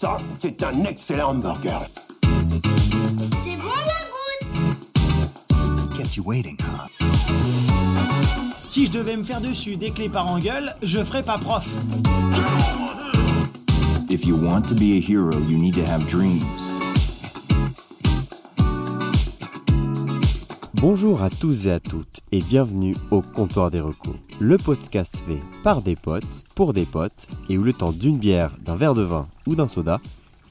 Ça, c'est un excellent hamburger. C'est bon la goutte Kept you waiting, huh? Si je devais me faire dessus des clés par engueule, je ferais pas prof. If you want to be a hero, you need to have dreams. Bonjour à tous et à toutes et bienvenue au Comptoir des Recos, le podcast fait par des potes, pour des potes, et où le temps d'une bière, d'un verre de vin ou d'un soda,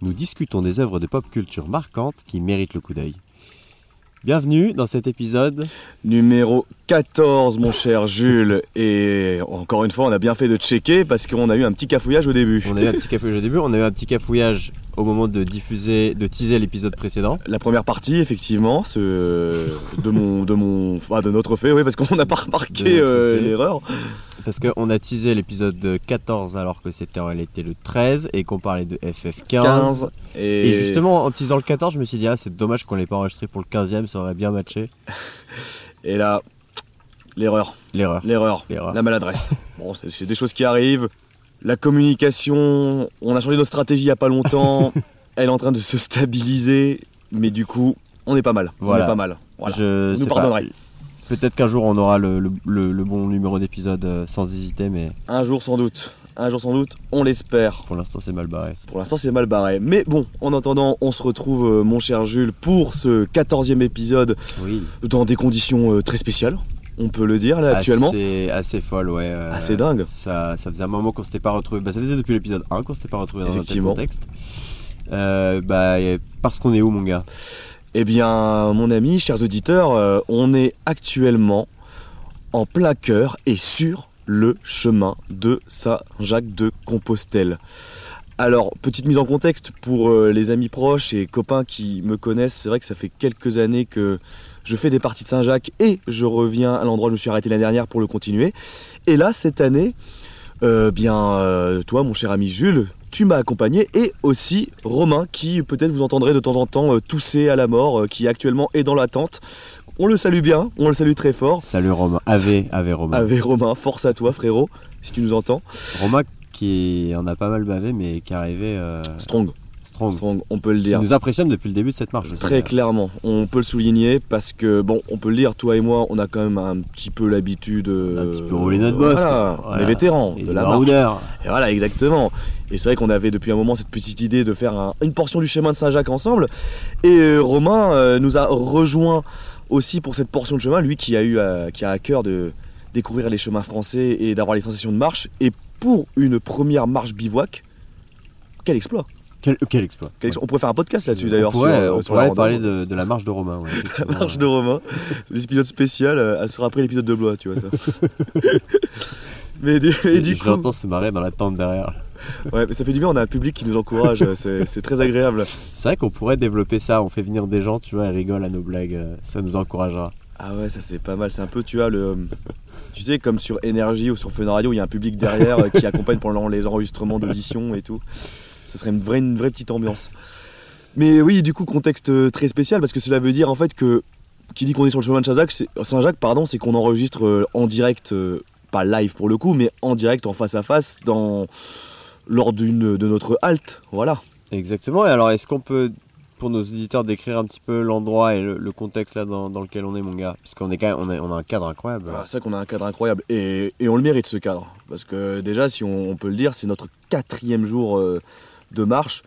nous discutons des œuvres de pop culture marquantes qui méritent le coup d'œil. Bienvenue dans cet épisode. Numéro 14, mon cher Jules. Et encore une fois, on a bien fait de checker parce qu'on a eu un petit cafouillage au début. On a eu un petit cafouillage au début, on a eu un petit cafouillage au moment de diffuser, de teaser l'épisode précédent. La première partie, effectivement, ce, de mon, de mon, enfin, de notre fait, oui, parce qu'on n'a pas remarqué euh, l'erreur. Parce qu'on a teasé l'épisode 14 alors que c'était en réalité le 13 et qu'on parlait de FF15. 15. Et, Et justement, en teasant le 14, je me suis dit, ah, c'est dommage qu'on l'ait pas enregistré pour le 15ème, ça aurait bien matché. Et là, l'erreur, L'erreur. l'erreur, L'erreur. la maladresse. Bon, c'est des choses qui arrivent. La communication, on a changé notre stratégie il y a pas longtemps. Elle est en train de se stabiliser, mais du coup, on est pas mal. Voilà. On est pas mal. Voilà. Je Vous nous pas. pardonnerez. Peut-être qu'un jour on aura le, le- le- le bon numéro d'épisode euh, sans hésiter, mais Un jour sans doute. Un jour sans doute, on l'espère. pour l'instant c'est mal barré. Pour l'instant, c'est mal barré. Mais bon, en attendant, on se retrouve, euh, mon cher Jules, pour ce 14e épisode Oui. dans des conditions euh, très spéciales. On peut le dire là actuellement. Assez, assez folle, ouais. euh, Assez dingue. Ça, ça faisait un moment qu'on s'était pas retrouvé. Bah, ça faisait depuis l'épisode 1 qu'on s'était pas retrouvé dans un tel contexte. Euh, bah, parce qu'on est où, mon gars? Eh bien, mon ami, chers auditeurs, euh, on est actuellement en plein cœur et sur le chemin de Saint-Jacques de Compostelle. Alors, petite mise en contexte pour les amis proches et copains qui me connaissent, c'est vrai que ça fait quelques années que je fais des parties de Saint-Jacques et je reviens à l'endroit où je me suis arrêté l'année dernière pour le continuer. Et là, cette année, euh, bien, euh, toi, mon cher ami Jules, tu m'as accompagné et aussi Romain, qui peut-être vous entendrez de temps en temps euh, tousser à la mort, qui actuellement est dans l'attente. On le salue bien, on le salue très fort. Salut Romain. Ave, Ave Romain. Avec Romain, force à toi, frérot, si tu nous entends. Romain qui en a pas mal bavé, mais qui est arrivé euh, Strong, strong. strong, on peut le Qui dire. nous impressionne depuis le début de cette marche. Très clairement, on peut le souligner parce que, bon, on peut le dire, toi et moi, on a quand même un petit peu l'habitude. Un euh, petit peu roulé notre boss, Voilà, on est vétérans Et de la marche. Et voilà, exactement. Et c'est vrai qu'on avait depuis un moment cette petite idée de faire un- une portion du chemin de Saint-Jacques ensemble. Et euh, Romain euh, nous a rejoint aussi pour cette portion de chemin, lui qui a eu qui a à cœur de découvrir les chemins français et d'avoir les sensations de marche. Et pour une première marche bivouac, quel exploit, Quel, quel exploit. Quel exploit. On pourrait faire un podcast là-dessus d'ailleurs. On pourrait, sur, euh, on sur pourrait la parler de, de la marche de Romain. ouais, La marche de Romain, l'épisode spécial, euh, elle sera après l'épisode de Blois, tu vois ça. mais du, et Et du je coup, l'entends se marrer dans la tente derrière. ouais, mais ça fait du bien, on a un public qui nous encourage, euh, c'est très agréable. C'est vrai qu'on pourrait développer ça. On fait venir des gens, tu vois, ils rigolent à nos blagues. euh, Ça nous encouragera. Ah ouais, ça c'est pas mal. C'est un peu, tu vois, le. Tu sais, comme sur Énergie ou sur Fun Radio, il y a un public derrière qui accompagne pendant les enregistrements d'audition et tout. Ça serait une vraie, une vraie petite ambiance. Mais oui, du coup, contexte euh, très spécial parce que cela veut dire en fait que. Qui dit qu'on est sur le chemin de Saint-Jacques, c'est- Saint-Jacques, pardon, c'est qu'on enregistre euh, en direct, euh, pas live pour le coup, mais en direct, en face à face, dans lors d'une de notre halte. Voilà. Exactement. Et alors, est-ce qu'on peut, pour nos auditeurs, décrire un petit peu l'endroit et le, le contexte là dans, dans lequel on est, mon gars? Parce qu'on est quand même, on a, on a un cadre incroyable. Voilà, c'est vrai qu'on a un cadre incroyable et, et on le mérite ce cadre. Parce que déjà, si on, on peut le dire, c'est notre quatrième jour euh, de marche.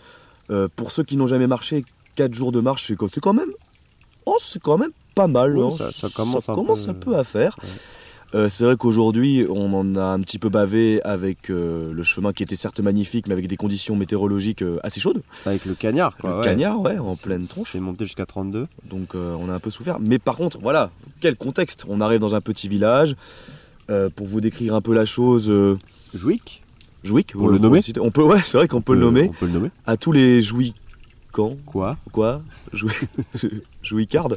Euh, pour ceux qui n'ont jamais marché, quatre jours de marche, c'est quand- même. Oh, c'est quand même pas mal. Oui, hein. ça- ça commence un commence peu- un peu à faire. Euh, c'est vrai qu'aujourd'hui, on en a un petit peu bavé avec euh, le chemin qui était certes magnifique, mais avec des conditions météorologiques euh, assez chaudes. Avec le cagnard, quoi. le ouais. cagnard, ouais, en pleine tronche. C'est monté jusqu'à 32. Donc on a un peu souffert. Mais par contre, voilà, quel contexte On arrive dans un petit village. Pour vous décrire un peu la chose, euh, Jouic Pour le nommer citer. On peut, ouais, c'est vrai qu'on peut le nommer. On peut le nommer. À tous les jouicans, Quoi quoi Jouy... Jouicardes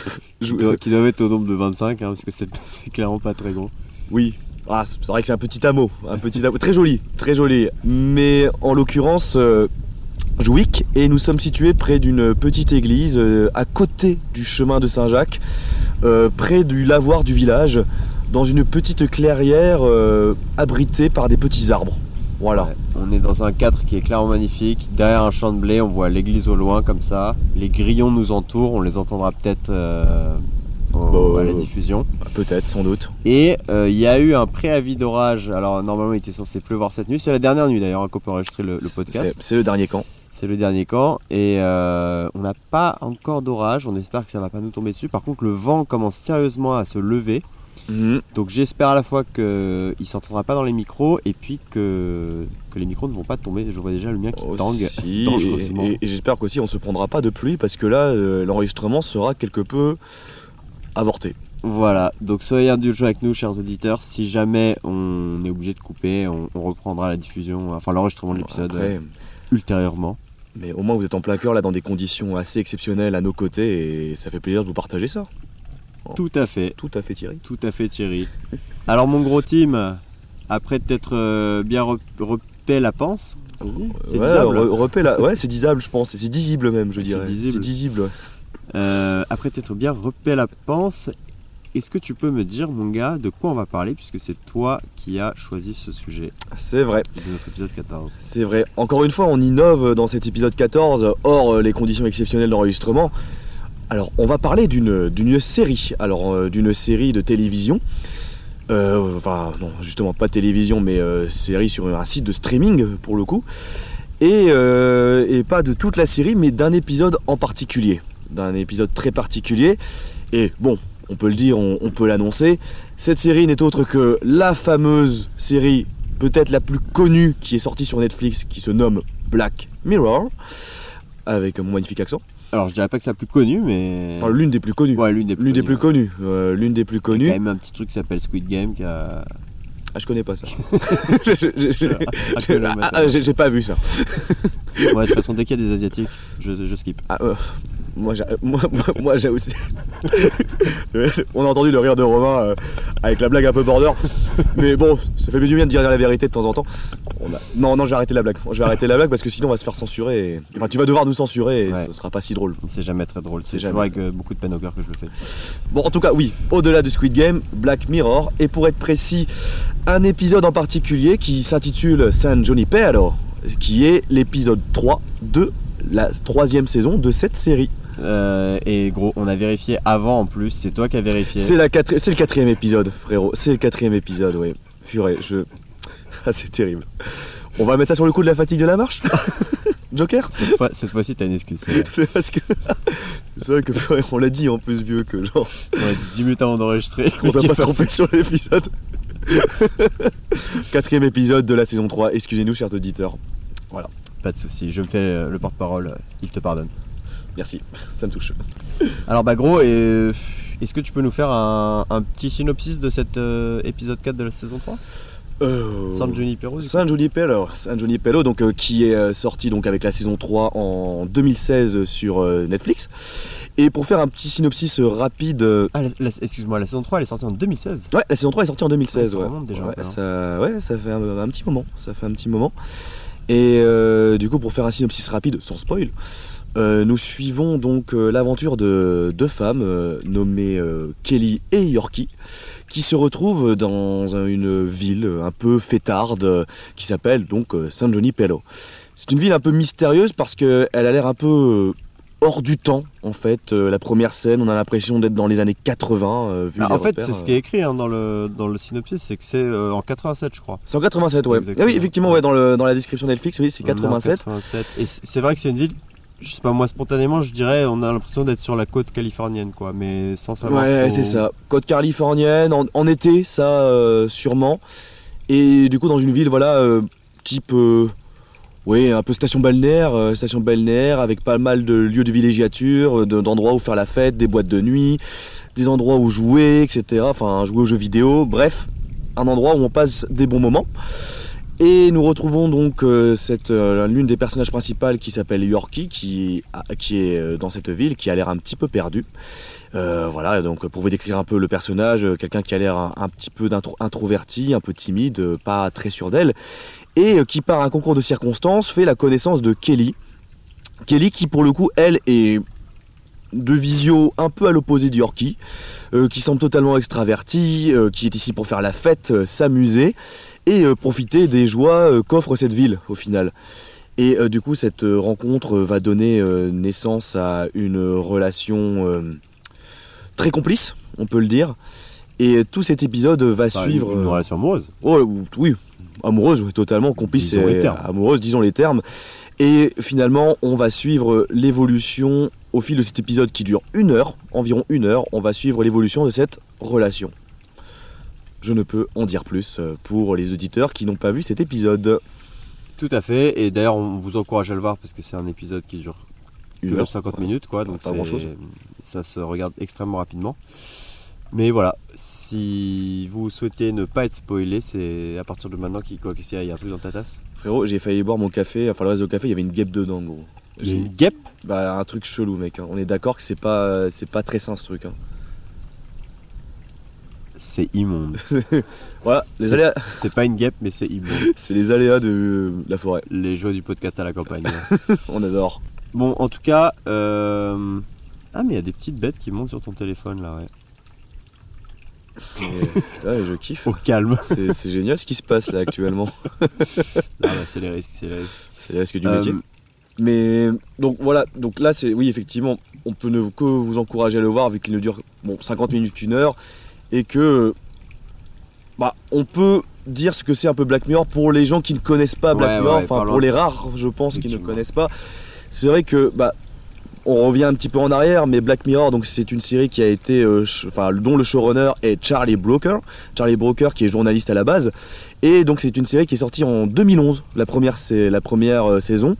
qui, doivent être au nombre de 25, hein, parce que c'est clairement pas très gros. Oui. Ah, c'est vrai que c'est un petit hameau, un petit hameau. très joli, très joli. Mais en l'occurrence, euh, Jouic, et nous sommes situés près d'une petite église, euh, à côté du chemin de Saint-Jacques, euh, près du lavoir du village, dans une petite clairière euh, abritée par des petits arbres. Voilà. Ouais, on est dans un cadre qui est clairement magnifique. Derrière un champ de blé, on voit l'église au loin comme ça. Les grillons nous entourent, on les entendra peut-être euh, Bah, à la euh, diffusion. Peut-être, sans doute. Et euh, il y a eu un préavis d'orage. Alors normalement, il était censé pleuvoir cette nuit. C'est la dernière nuit d'ailleurs hein, qu'on peut enregistrer le, le podcast. C'est- C'est le dernier camp. C'est le dernier camp et euh, on n'a pas encore d'orage. On espère que ça va pas nous tomber dessus. Par contre, le vent commence sérieusement à se lever. Mhm. Donc j'espère à la fois qu'il ne s'entendra pas dans les micros et puis que, que les micros ne vont pas tomber. Je vois déjà le mien qui tangue dangereusement. et, et- et j'espère qu'aussi on se prendra pas de pluie parce que là euh, l'enregistrement sera quelque peu avorté. Voilà, donc soyez indulgents avec nous, chers auditeurs. Si jamais on est obligé de couper, on, on reprendra la diffusion, enfin l'enregistrement de l'épisode euh, ultérieurement. mais au moins vous êtes en plein cœur là dans des conditions assez exceptionnelles à nos côtés et ça fait plaisir de vous partager ça. Tout à fait, Tout à fait Thierry. tout à fait Thierry. Alors mon gros team, après t'être euh, bien re- repé la panse, C'est ouais, disable? Ouais, c'est disable je pense. C'est disible même je dirais. disible. C'est disible. ouais. Euh, après t'être bien repé la panse, est-ce que tu peux me dire, mon gars, de quoi on va parler puisque c'est toi qui as choisi ce sujet? C'est vrai. de notre épisode 14 C'est vrai. Encore une fois, on innove dans cet épisode 14, hors euh, les conditions exceptionnelles d'enregistrement. Alors, on va parler d'une série. Alors, euh, d'une série de télévision. Euh, enfin, non, justement, pas télévision, mais euh, série sur un site de streaming, pour le coup. Et, et pas de toute la série, mais d'un épisode en particulier. D'un épisode très particulier. Et bon, on peut le dire, on, on peut l'annoncer. Cette série n'est autre que la fameuse série peut-être la plus connue qui est sortie sur Netflix, qui se nomme Black Mirror, avec mon magnifique accent. Alors je dirais pas que c'est la plus connue, mais... Enfin, l'une des plus connues. Ouais, l'une des plus L'une des connues, plus ouais. connues. Euh, l'une des plus Il y a connues. quand même un petit truc qui s'appelle Squid Game qui a... Ah, je connais pas ça. Ah, ah. J'ai j'ai pas vu ça. Ouais, de toute façon, dès qu'il y a des Asiatiques, je, je skip. Ah, euh, moi, j'ai, moi, moi- moi, j'ai aussi. On a entendu le rire de Romain euh, avec la blague un peu border. Mais bon, ça fait du bien de dire la vérité de temps en temps. On a- Non, non, je vais arrêter la blague. Je vais arrêter la blague parce que sinon on va se faire censurer. et- Enfin, tu vas devoir nous censurer et Ouais. ce sera pas si drôle. C'est jamais très drôle. C'est toujours jamais. avec euh, beaucoup de peine au cœur que je le fais. Bon, en tout cas, oui, au-delà de Squid Game, Black Mirror, et pour être précis, un épisode en particulier qui s'intitule San Junipero, qui est l'épisode 3 de la troisième saison de cette série. Euh, et gros, on a vérifié avant en plus. C'est toi qui as vérifié. C'est la quatri- c'est le quatrième épisode, frérot. C'est le quatrième épisode, oui. Purée, je. Ah, c'est terrible. On va mettre ça sur le coup de la fatigue de la marche Joker Cette fois- cette fois-ci, t'as une excuse. c'est vrai. C'est parce que. C'est vrai que purée, on l'a dit en plus, vieux, que genre. On a dit 10 minutes avant d'enregistrer. On doit pas se tromper sur l'épisode. Quatrième épisode de la saison 3. Excusez-nous, chers auditeurs. Pas de souci. Je me fais le porte-parole. Il te pardonne. Merci, ça me touche. Alors bah gros, et, euh, est-ce que tu peux nous faire un, un petit synopsis de cet euh, épisode 4 de la saison 3 Euh... San Junipero San Junipero, San Junipero, donc euh, qui est sorti donc avec la saison 3 en 2016 sur Netflix. Et pour faire un petit synopsis rapide, Ah, excuse-moi, la saison 3 elle est sortie en 2016. ouais, la saison 3 est sortie en 2016. Ouais, ça ouais. remonte déjà un Ouais, peu, ça, ouais, ça fait un, un petit moment, ça fait un petit moment. Et du coup, pour faire un synopsis rapide, sans spoil, euh, nous suivons donc euh, l'aventure de deux femmes euh, nommées Kelly et Yorkie qui se retrouvent dans un- une ville un peu fêtarde qui s'appelle donc San Junipero. C'est une ville un peu mystérieuse parce qu'elle a l'air un peu hors du temps en fait. La première scène, on a l'impression d'être dans les années 80. euh, vu Ah, les en fait, c'est ce qui est écrit hein, dans, le, dans le synopsis, c'est que c'est en 87, je crois. C'est en 87, ouais. Ah oui, effectivement, ouais, dans, le, dans la description Netflix, oui, c'est On est en 87. 87. Et c'est vrai que c'est une ville, je sais pas moi, spontanément, je dirais, on a l'impression d'être sur la côte californienne, quoi, mais sans savoir. Ouais, trop- c'est ça. Côte californienne, en, en été, ça, euh, sûrement. Et du coup, dans une ville, voilà, euh, type. euh, oui, un peu station balnéaire, euh, station balnéaire avec pas mal de lieux de villégiature, de- d'endroits où faire la fête, des boîtes de nuit, des endroits où jouer, etc. Enfin, jouer aux jeux vidéo, bref, un endroit où on passe des bons moments. Et nous retrouvons donc euh, euh, l'une des personnages principales qui s'appelle Yorkie, qui, est euh, dans cette ville, qui a l'air un petit peu perdu. Voilà, donc pour vous décrire un peu le personnage, quelqu'un qui a l'air un, petit peu introverti, un peu timide, pas très sûr d'elle, et qui par un concours de circonstances fait la connaissance de Kelly. Kelly qui pour le coup, elle est de visio un peu à l'opposé de Yorkie, qui semble totalement extraverti, qui est ici pour faire la fête, s'amuser, et euh, profiter des joies euh, qu'offre cette ville au final. Et euh, du coup, cette rencontre va donner naissance à une relation très complice, on peut le dire. Et tout cet épisode va Enfin, suivre. une, relation amoureuse. Oh, ou- oui, amoureuse, totalement, complice Disons et amoureuse, disons les termes. Et finalement, on va suivre l'évolution au fil de cet épisode qui dure une heure, environ une heure. On va suivre l'évolution de cette relation. Je ne peux en dire plus euh, pour les auditeurs qui n'ont pas vu cet épisode. Tout à fait. Et d'ailleurs, on vous encourage à le voir parce que c'est un épisode qui dure Une que heure. 50 minutes, quoi. Donc Pas c'est- grand-chose. ça se regarde extrêmement rapidement. Mais voilà, si vous souhaitez ne pas être spoilé, c'est à partir de maintenant qu'il qu'il y a- un truc dans ta tasse. Frérot, j'ai failli boire mon café, enfin le reste du café, il y avait une guêpe dedans, gros. J'ai- une guêpe? Bah, un truc chelou, mec. hein. On est d'accord que c'est pas, c'est pas très sain ce truc. hein. C'est immonde. Voilà, les C'est- aléas, c'est pas une guêpe, mais c'est immonde. c'est les aléas de la forêt. Les joies du podcast à la campagne. On adore. bon, en tout cas, euh, ah mais il y a des petites bêtes qui montent sur ton téléphone là. Ouais. Et, putain, je kiffe. Au calme. C'est génial ce qui se passe là actuellement. Ah bah, c'est les risques, c'est les risques. C'est le risque du Euh, métier. Mais donc voilà, donc là c'est oui effectivement, on peut ne que vous encourager à le voir vu qu'il ne dure bon 50 minutes, une heure et que bah on peut dire ce que c'est un peu Black Mirror pour les gens qui ne connaissent pas Black Ouais, Mirror, ouais, enfin pour les rares je pense qui ne connaissent pas. C'est vrai que bah on revient un petit peu en arrière, mais Black Mirror, donc c'est une série qui a été, euh, enfin, dont le showrunner est Charlie Brooker, Charlie Brooker qui est journaliste à la base, et donc c'est une série qui est sortie en 2011, la première, c'est la première euh, saison,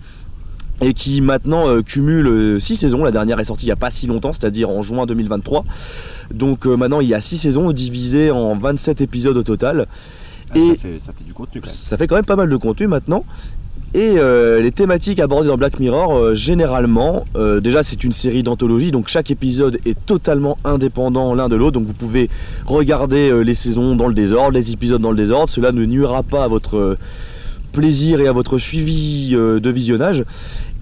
et qui maintenant euh, cumule 6 saisons. La dernière est sortie il n'y a pas si longtemps, c'est-à-dire en juin 2023. Donc euh, maintenant il y a 6 saisons divisées en 27 épisodes au total. Ah, Et- ça, fait, ça fait du contenu quand même. Ça fait quand même pas mal de contenu maintenant. Et euh, les thématiques abordées dans Black Mirror, euh, généralement, euh, déjà c'est une série d'anthologie, donc chaque épisode est totalement indépendant l'un de l'autre, donc vous pouvez regarder euh, les saisons dans le désordre, les épisodes dans le désordre, cela ne nuira pas à votre euh, plaisir et à votre suivi euh, de visionnage.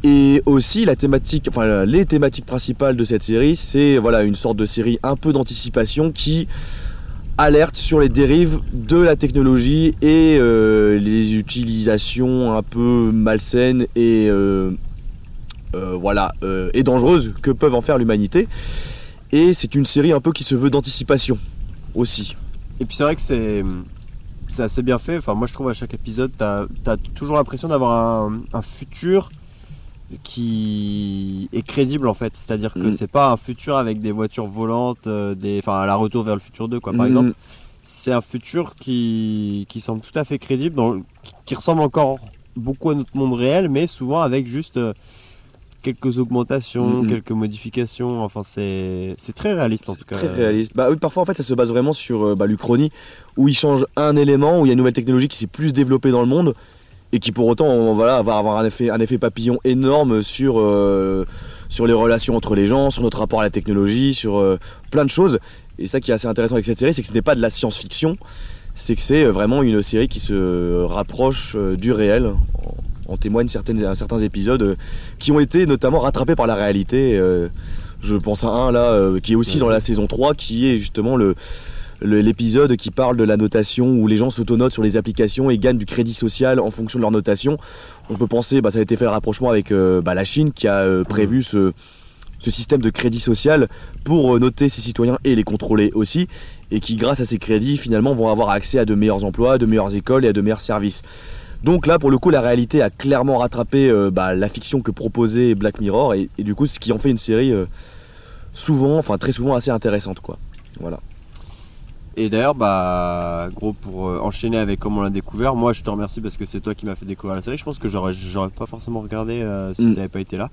Et aussi la thématique, enfin les thématiques principales de cette série, c'est voilà une sorte de série un peu d'anticipation qui alerte sur les dérives de la technologie et euh, les utilisations un peu malsaines et euh, euh, voilà euh, et dangereuses que peuvent en faire l'humanité. Et c'est une série un peu qui se veut d'anticipation aussi. Et puis c'est vrai que c'est c'est assez bien fait. Enfin, moi je trouve à chaque épisode, t'as as toujours l'impression d'avoir un, un futur qui est crédible en fait. C'est-à-dire que Mm. c'est pas un futur avec des voitures volantes, euh, des, enfin la retour vers le futur 2 quoi par Mm. exemple. C'est un futur qui, qui semble tout à fait crédible, dans qui ressemble encore beaucoup à notre monde réel, mais souvent avec juste euh, quelques augmentations, Mhm. quelques modifications. Enfin, c'est très réaliste en tout cas. Très réaliste. Bah oui, parfois en fait ça se base vraiment sur euh, bah, l'Uchronie où il change un élément, où il y a une nouvelle technologie qui s'est plus développée dans le monde et qui pour autant voilà, va avoir un effet, un effet papillon énorme sur, euh, sur les relations entre les gens, sur notre rapport à la technologie, sur euh, plein de choses. Et ça qui est assez intéressant avec cette série, c'est que ce n'est pas de la science-fiction, c'est que c'est euh, vraiment une série qui se rapproche du réel. En, en témoignent certaines, certains épisodes qui ont été notamment rattrapés par la réalité. je pense à un là qui est aussi dans la saison 3 qui est justement le- l'épisode qui parle de la notation où les gens s'autonotent sur les applications et gagnent du crédit social en fonction de leur notation. On peut penser, bah, ça a été fait le rapprochement avec euh, bah, la Chine qui a euh, prévu ce, ce système de crédit social pour euh, noter ses citoyens et les contrôler aussi, et qui grâce à ces crédits finalement vont avoir accès à de meilleurs emplois, de meilleures écoles et à de meilleurs services. Donc là, pour le coup, la réalité a clairement rattrapé euh, bah, la fiction que proposait Black Mirror, et, et du coup, ce qui en fait une série souvent, enfin très souvent assez intéressante, quoi. Voilà. Et d'ailleurs, bah, gros, pour euh, enchaîner avec comment on l'a découvert, moi je te remercie parce que c'est toi qui m'as fait découvrir la série. Je pense que j'aurais, j'aurais pas forcément regardé euh, si Mm. tu n'avais pas été là.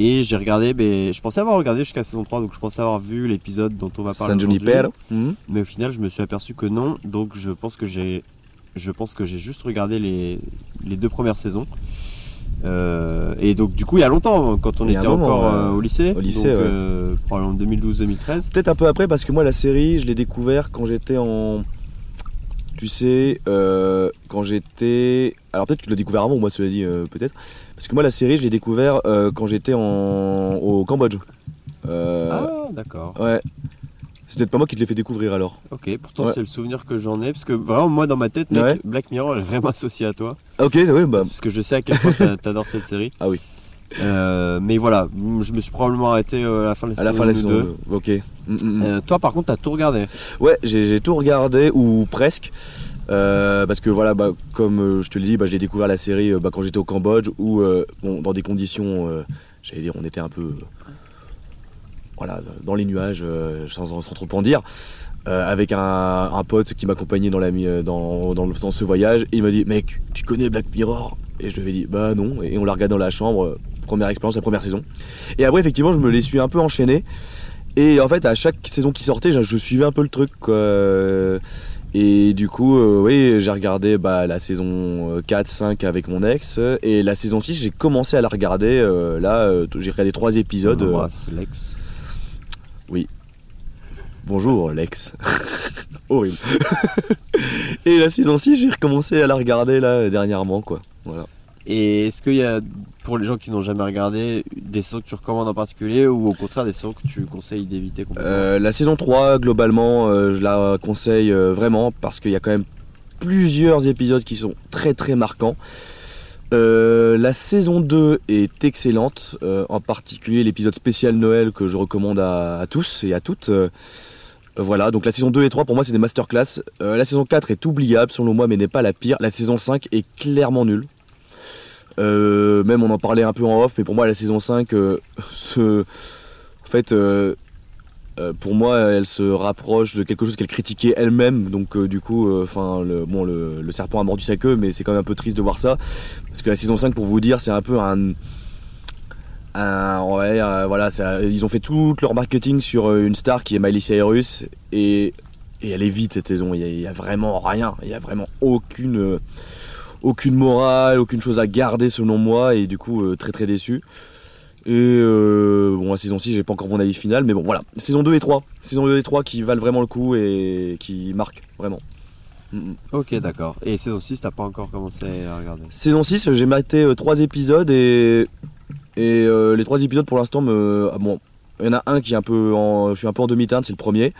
Et j'ai regardé, mais je pensais avoir regardé jusqu'à saison 3, donc je pensais avoir vu l'épisode dont on va parler San. Junipero. Mhm. Mais au final, je me suis aperçu que non, donc je pense que j'ai, je pense que j'ai juste regardé les, les deux premières saisons. Euh, et donc du coup, il y a longtemps, quand on était moment, encore euh, au lycée, Au lycée, donc, ouais. euh, probablement 2012-2013. Peut-être un peu après parce que moi la série je l'ai découvert quand j'étais en tu sais quand j'étais alors peut-être que tu l'as découvert avant moi cela dit peut-être parce que moi la série je l'ai découvert quand j'étais en au Cambodge Ah, d'accord. ouais C'est peut-être pas moi qui te l'ai fait découvrir alors. Ok, pourtant Ouais. c'est le souvenir que j'en ai, parce que vraiment moi dans ma tête, mec, Ouais. Black Mirror est vraiment associé à toi, Ok, ouais, bah. parce que je sais à quel point t'a- t'adores cette série. Ah oui. Euh, mais voilà, je me suis probablement arrêté euh, à la fin de la À la saison fin de la 2. saison 2. Ok. Mm, mm, mm. Euh, toi par contre t'as tout regardé. Ouais, j'ai tout regardé, ou presque. Euh, parce que voilà, bah, comme je te l'ai dit, bah, j'ai découvert la série bah, quand j'étais au Cambodge, où bon, dans des conditions, j'allais dire, on était un peu voilà, dans les nuages, euh, sans, sans trop en dire, euh, avec un, un pote qui m'accompagnait dans, la, euh, dans, dans, ce voyage. Et il m'a dit, mec, tu connais Black Mirror? Et je lui ai dit, bah non. Et on l'a regardé dans la chambre, première expérience, la première saison. Et après, effectivement, je me les suis un peu enchaînés. Et en fait, à chaque saison qui sortait, je, je suivais un peu le truc. quoi. Et du coup, euh, oui, j'ai regardé bah, la saison 4-5 avec mon ex. Et la saison 6, j'ai commencé à la regarder. euh, là, j'ai regardé trois épisodes. Lex. Bonjour Lex. Horrible. et la saison 6, j'ai recommencé à la regarder là dernièrement quoi. Voilà. Et est-ce qu'il y a, pour les gens qui n'ont jamais regardé, des saisons que tu recommandes en particulier ou au contraire des saisons que tu conseilles d'éviter complètement? Euh, la saison 3, globalement, euh, je la conseille euh, vraiment parce qu'il y a quand même plusieurs épisodes qui sont très très marquants. La saison 2 est excellente, en particulier l'épisode spécial Noël que je recommande à, à tous et à toutes. Euh, voilà, donc la saison 2 et 3 pour moi c'est des masterclass. Euh, la saison 4 est oubliable selon moi mais n'est pas la pire. La saison 5 est clairement nulle. Euh, même on en parlait un peu en off, mais pour moi la saison 5 euh, se... En fait, pour moi, elle se rapproche de quelque chose qu'elle critiquait elle-même. Donc, du coup, enfin, le, bon, le, le serpent a mordu sa queue, mais c'est quand même un peu triste de voir ça. Parce que la saison 5, pour vous dire, c'est un peu un. Un ouais, euh, voilà, ça- ils ont fait tout leur marketing sur euh, une star qui est Miley Cyrus. Et, et elle est vide cette saison. Il y a, vraiment rien. Il y a vraiment aucune. euh, aucune morale, aucune chose à garder selon moi. Et du coup, euh, très très déçu. Et euh, bon, la saison 6, j'ai pas encore mon avis final, mais bon, voilà. Saison 2 et 3. Saison 2 et 3 qui valent vraiment le coup et qui marquent vraiment. Ok, d'accord. Et saison 6, t'as pas encore commencé à regarder? Saison 6, j'ai maté 3 épisodes et, et euh, les 3 épisodes pour l'instant me. ah bon, il y en a un qui est un peu en. Je suis un peu en demi-teinte, c'est le premier.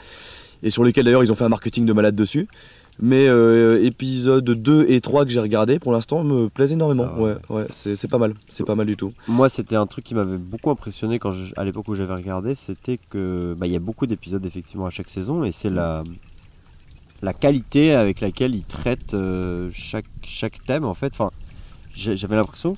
Et sur lequel d'ailleurs ils ont fait un marketing de malade dessus. Mais euh, épisodes 2 et 3 que j'ai regardé pour l'instant me plaisent énormément. Va. ouais, ouais, c'est pas mal. C'est pas mal du tout. Moi, c'était un truc qui m'avait beaucoup impressionné quand je- à l'époque où j'avais regardé, c'était que bah, il y a beaucoup d'épisodes effectivement à chaque saison et c'est la la qualité avec laquelle ils traitent euh, chaque chaque thème en fait. Enfin, j'avais l'impression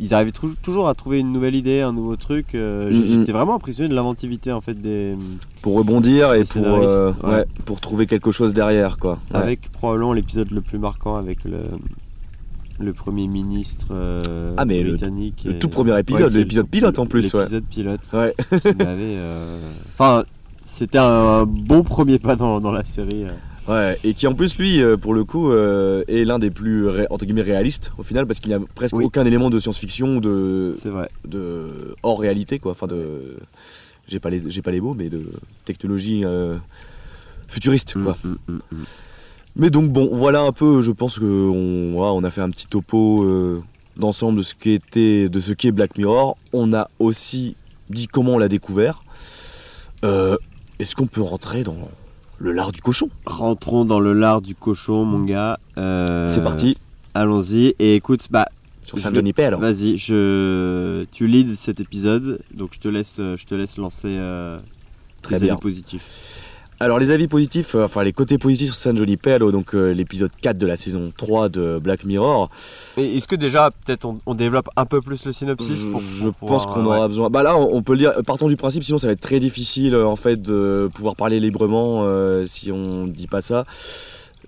qu'ils arrivaient toujours à trouver une nouvelle idée, un nouveau truc. euh, j'ai- Mhm. J'étais vraiment impressionné de l'inventivité en fait des Pour rebondir et pour, euh, ouais. ouais, pour trouver quelque chose derrière, quoi. Ouais. avec probablement l'épisode le plus marquant avec le le premier ministre euh, Ah, mais britannique le et- tout premier épisode, l'épisode pilote, en plus, ouais. l'épisode pilote Ouais. Enfin, c'était un bon premier pas dans, dans la série. Ouais, et qui en plus, lui, euh, pour le coup, euh, est l'un des plus, entre guillemets, réalistes, au final, parce qu'il n'y a presque Oui. aucun élément de science-fiction ou de, C'est vrai. de hors réalité, quoi. Enfin, de. J'ai pas, les, j'ai pas les mots, mais de technologie euh, futuriste, quoi. Mm, mm, mm. Mais donc bon, voilà un peu, je pense que on, voilà, on a fait un petit topo euh, d'ensemble de ce qu'était, de ce qu'est Black Mirror. On a aussi dit comment on l'a découvert. Est-ce qu'on peut rentrer dans le lard du cochon Rentrons dans le lard du cochon, mon gars. Euh, C'est parti Allons-y. Et écoute, bah, sur je- Saint Johnny Pell. vas-y, je, tu leads cet épisode, donc je te laisse, je te laisse lancer euh, Très tes bien. positifs. Alors les avis positifs, euh, enfin les côtés positifs sur Saint Johnny Pell, donc euh, l'épisode 4 de la saison 3 de Black Mirror. Et Est-ce que déjà, peut-être, on, on développe un peu plus le synopsis Je, pour, je pour pense qu'on ouais. aura besoin. Bah là, on on peut le dire. Partons du principe, sinon ça va être très difficile euh, en fait de pouvoir parler librement euh, si on dit pas ça.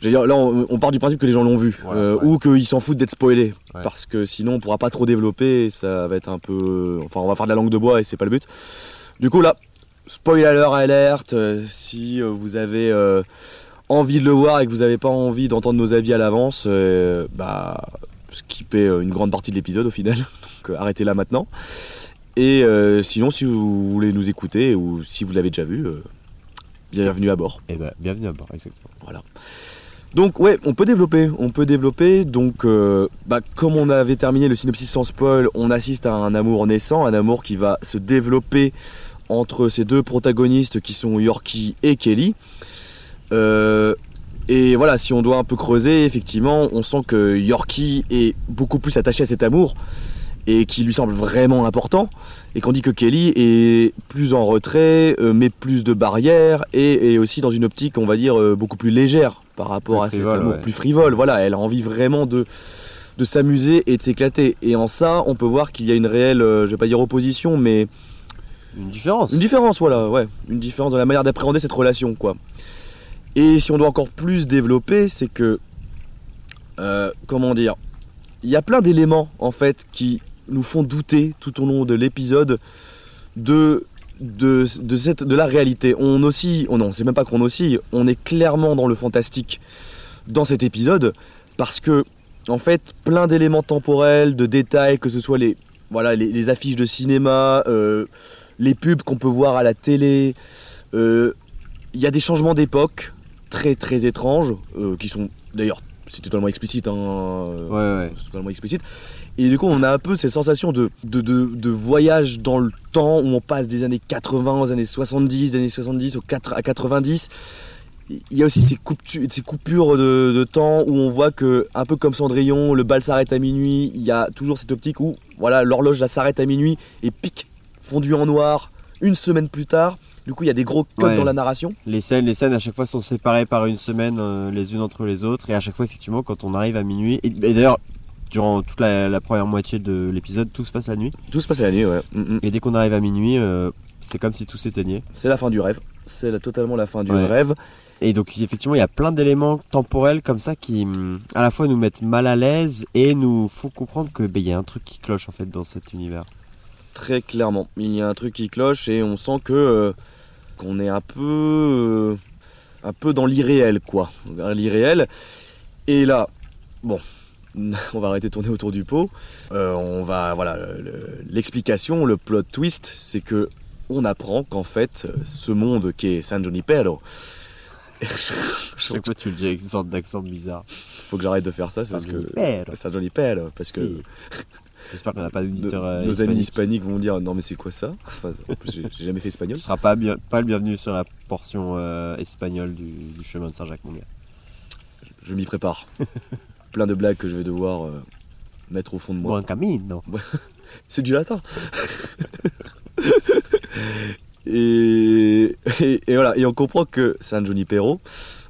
Je veux dire, là, on, on part du principe que les gens l'ont vu Ouais, euh, ouais. ou qu'ils s'en foutent d'être spoilés, Ouais. parce que sinon on pourra pas trop développer. et Ça va être un peu. Enfin, on va faire de la langue de bois et c'est pas le but. Du coup là, spoiler alerte. euh, si euh, vous avez euh, envie de le voir et que vous n'avez pas envie d'entendre nos avis à l'avance, bah skipper une grande partie de l'épisode au final. Donc arrêtez là maintenant. Et euh, sinon, si vous voulez nous écouter ou si vous l'avez déjà vu, euh, bienvenue à bord. Eh ben, bienvenue à bord, exactement. Donc ouais, on peut développer, on peut développer. Donc euh, bah, comme on avait terminé le synopsis sans spoil, on assiste à un amour naissant, un amour qui va se développer entre ces deux protagonistes qui sont Yorkie et Kelly. Euh, et voilà, si on doit un peu creuser, effectivement, on sent que Yorkie est beaucoup plus attaché à cet amour et qui lui semble vraiment important. Et qu'on dit que Kelly est plus en retrait, euh, met plus de barrières et, et aussi dans une optique, on va dire, euh, beaucoup plus légère par rapport Plus à cet frivole, amour, ouais. plus frivole. Voilà, elle a envie vraiment de, de s'amuser et de s'éclater. Et en ça, on peut voir qu'il y a une réelle, euh, je vais pas dire opposition, mais Une différence. une différence, voilà, ouais. Une différence dans la manière d'appréhender cette relation, quoi. Et si on doit encore plus développer, c'est que. euh, comment dire Il y a plein d'éléments, en fait, qui nous font douter tout au long de l'épisode de. Cette, la réalité. On oscille, oh non, c'est même pas qu'on oscille, on est clairement dans le fantastique dans cet épisode parce que, en fait, plein d'éléments temporels, de détails, que ce soit les, voilà, les, les affiches de cinéma, euh, les pubs qu'on peut voir à la télé. euh, Il y a des changements d'époque très très étranges, euh, qui sont d'ailleurs, c'est totalement explicite, hein, euh, Ouais, ouais. c'est totalement explicite. Et du coup, on a un peu cette sensation de, de, de- de voyage dans le temps où on passe des années 80 aux années 70, des années 70 aux 4 à 90. Il y a aussi ces, couptu- ces coupures de, de temps où on voit que, un peu comme Cendrillon, le bal s'arrête à minuit. Il y a toujours cette optique où voilà, l'horloge s'arrête à minuit et pique, fondu en noir, une semaine plus tard. Du coup, il y a des gros codes Ouais. dans la narration. Les scènes, les scènes à chaque fois sont séparées par une semaine euh, les unes entre les autres et à chaque fois effectivement quand on arrive à minuit et, et d'ailleurs durant toute la, la première moitié de l'épisode tout se passe la nuit Tout se passe la nuit, ouais. Mm, mm. et dès qu'on arrive à minuit euh, c'est comme si tout s'éteignait C'est la fin du rêve. C'est la- totalement la fin du Ouais. rêve. et donc effectivement il y a plein d'éléments temporels comme ça qui hum, à la fois nous mettent mal à l'aise et nous font comprendre que ben, il y a un truc qui cloche en fait dans cet univers. Très clairement, il y a un truc qui cloche et on sent que euh, qu'on est un peu euh, un peu dans l'irréel quoi, l'irréel. Et là, bon, on va arrêter de tourner autour du pot. Euh, on va voilà le- l'explication, le plot twist, c'est que on apprend qu'en fait ce monde qui est San Junipero. Chaque fois tu le dis avec une sorte d'accent bizarre. Faut que j'arrête de faire ça, c'est parce San que. San Junipero, parce que Si. J'espère qu'on n'a pas d'auditeurs euh, nos amis hispaniques. vont dire non mais c'est quoi ça Enfin, en plus, j'ai- jamais fait espagnol. Tu seras pas, bien- pas le bienvenu sur la portion euh, espagnole du, du chemin de Saint-Jacques, mon gars. Je m'y prépare. Plein de blagues que je vais devoir euh, mettre au fond de moi. Bon camino. C'est du latin. et, et, et voilà, et on comprend que San Junipero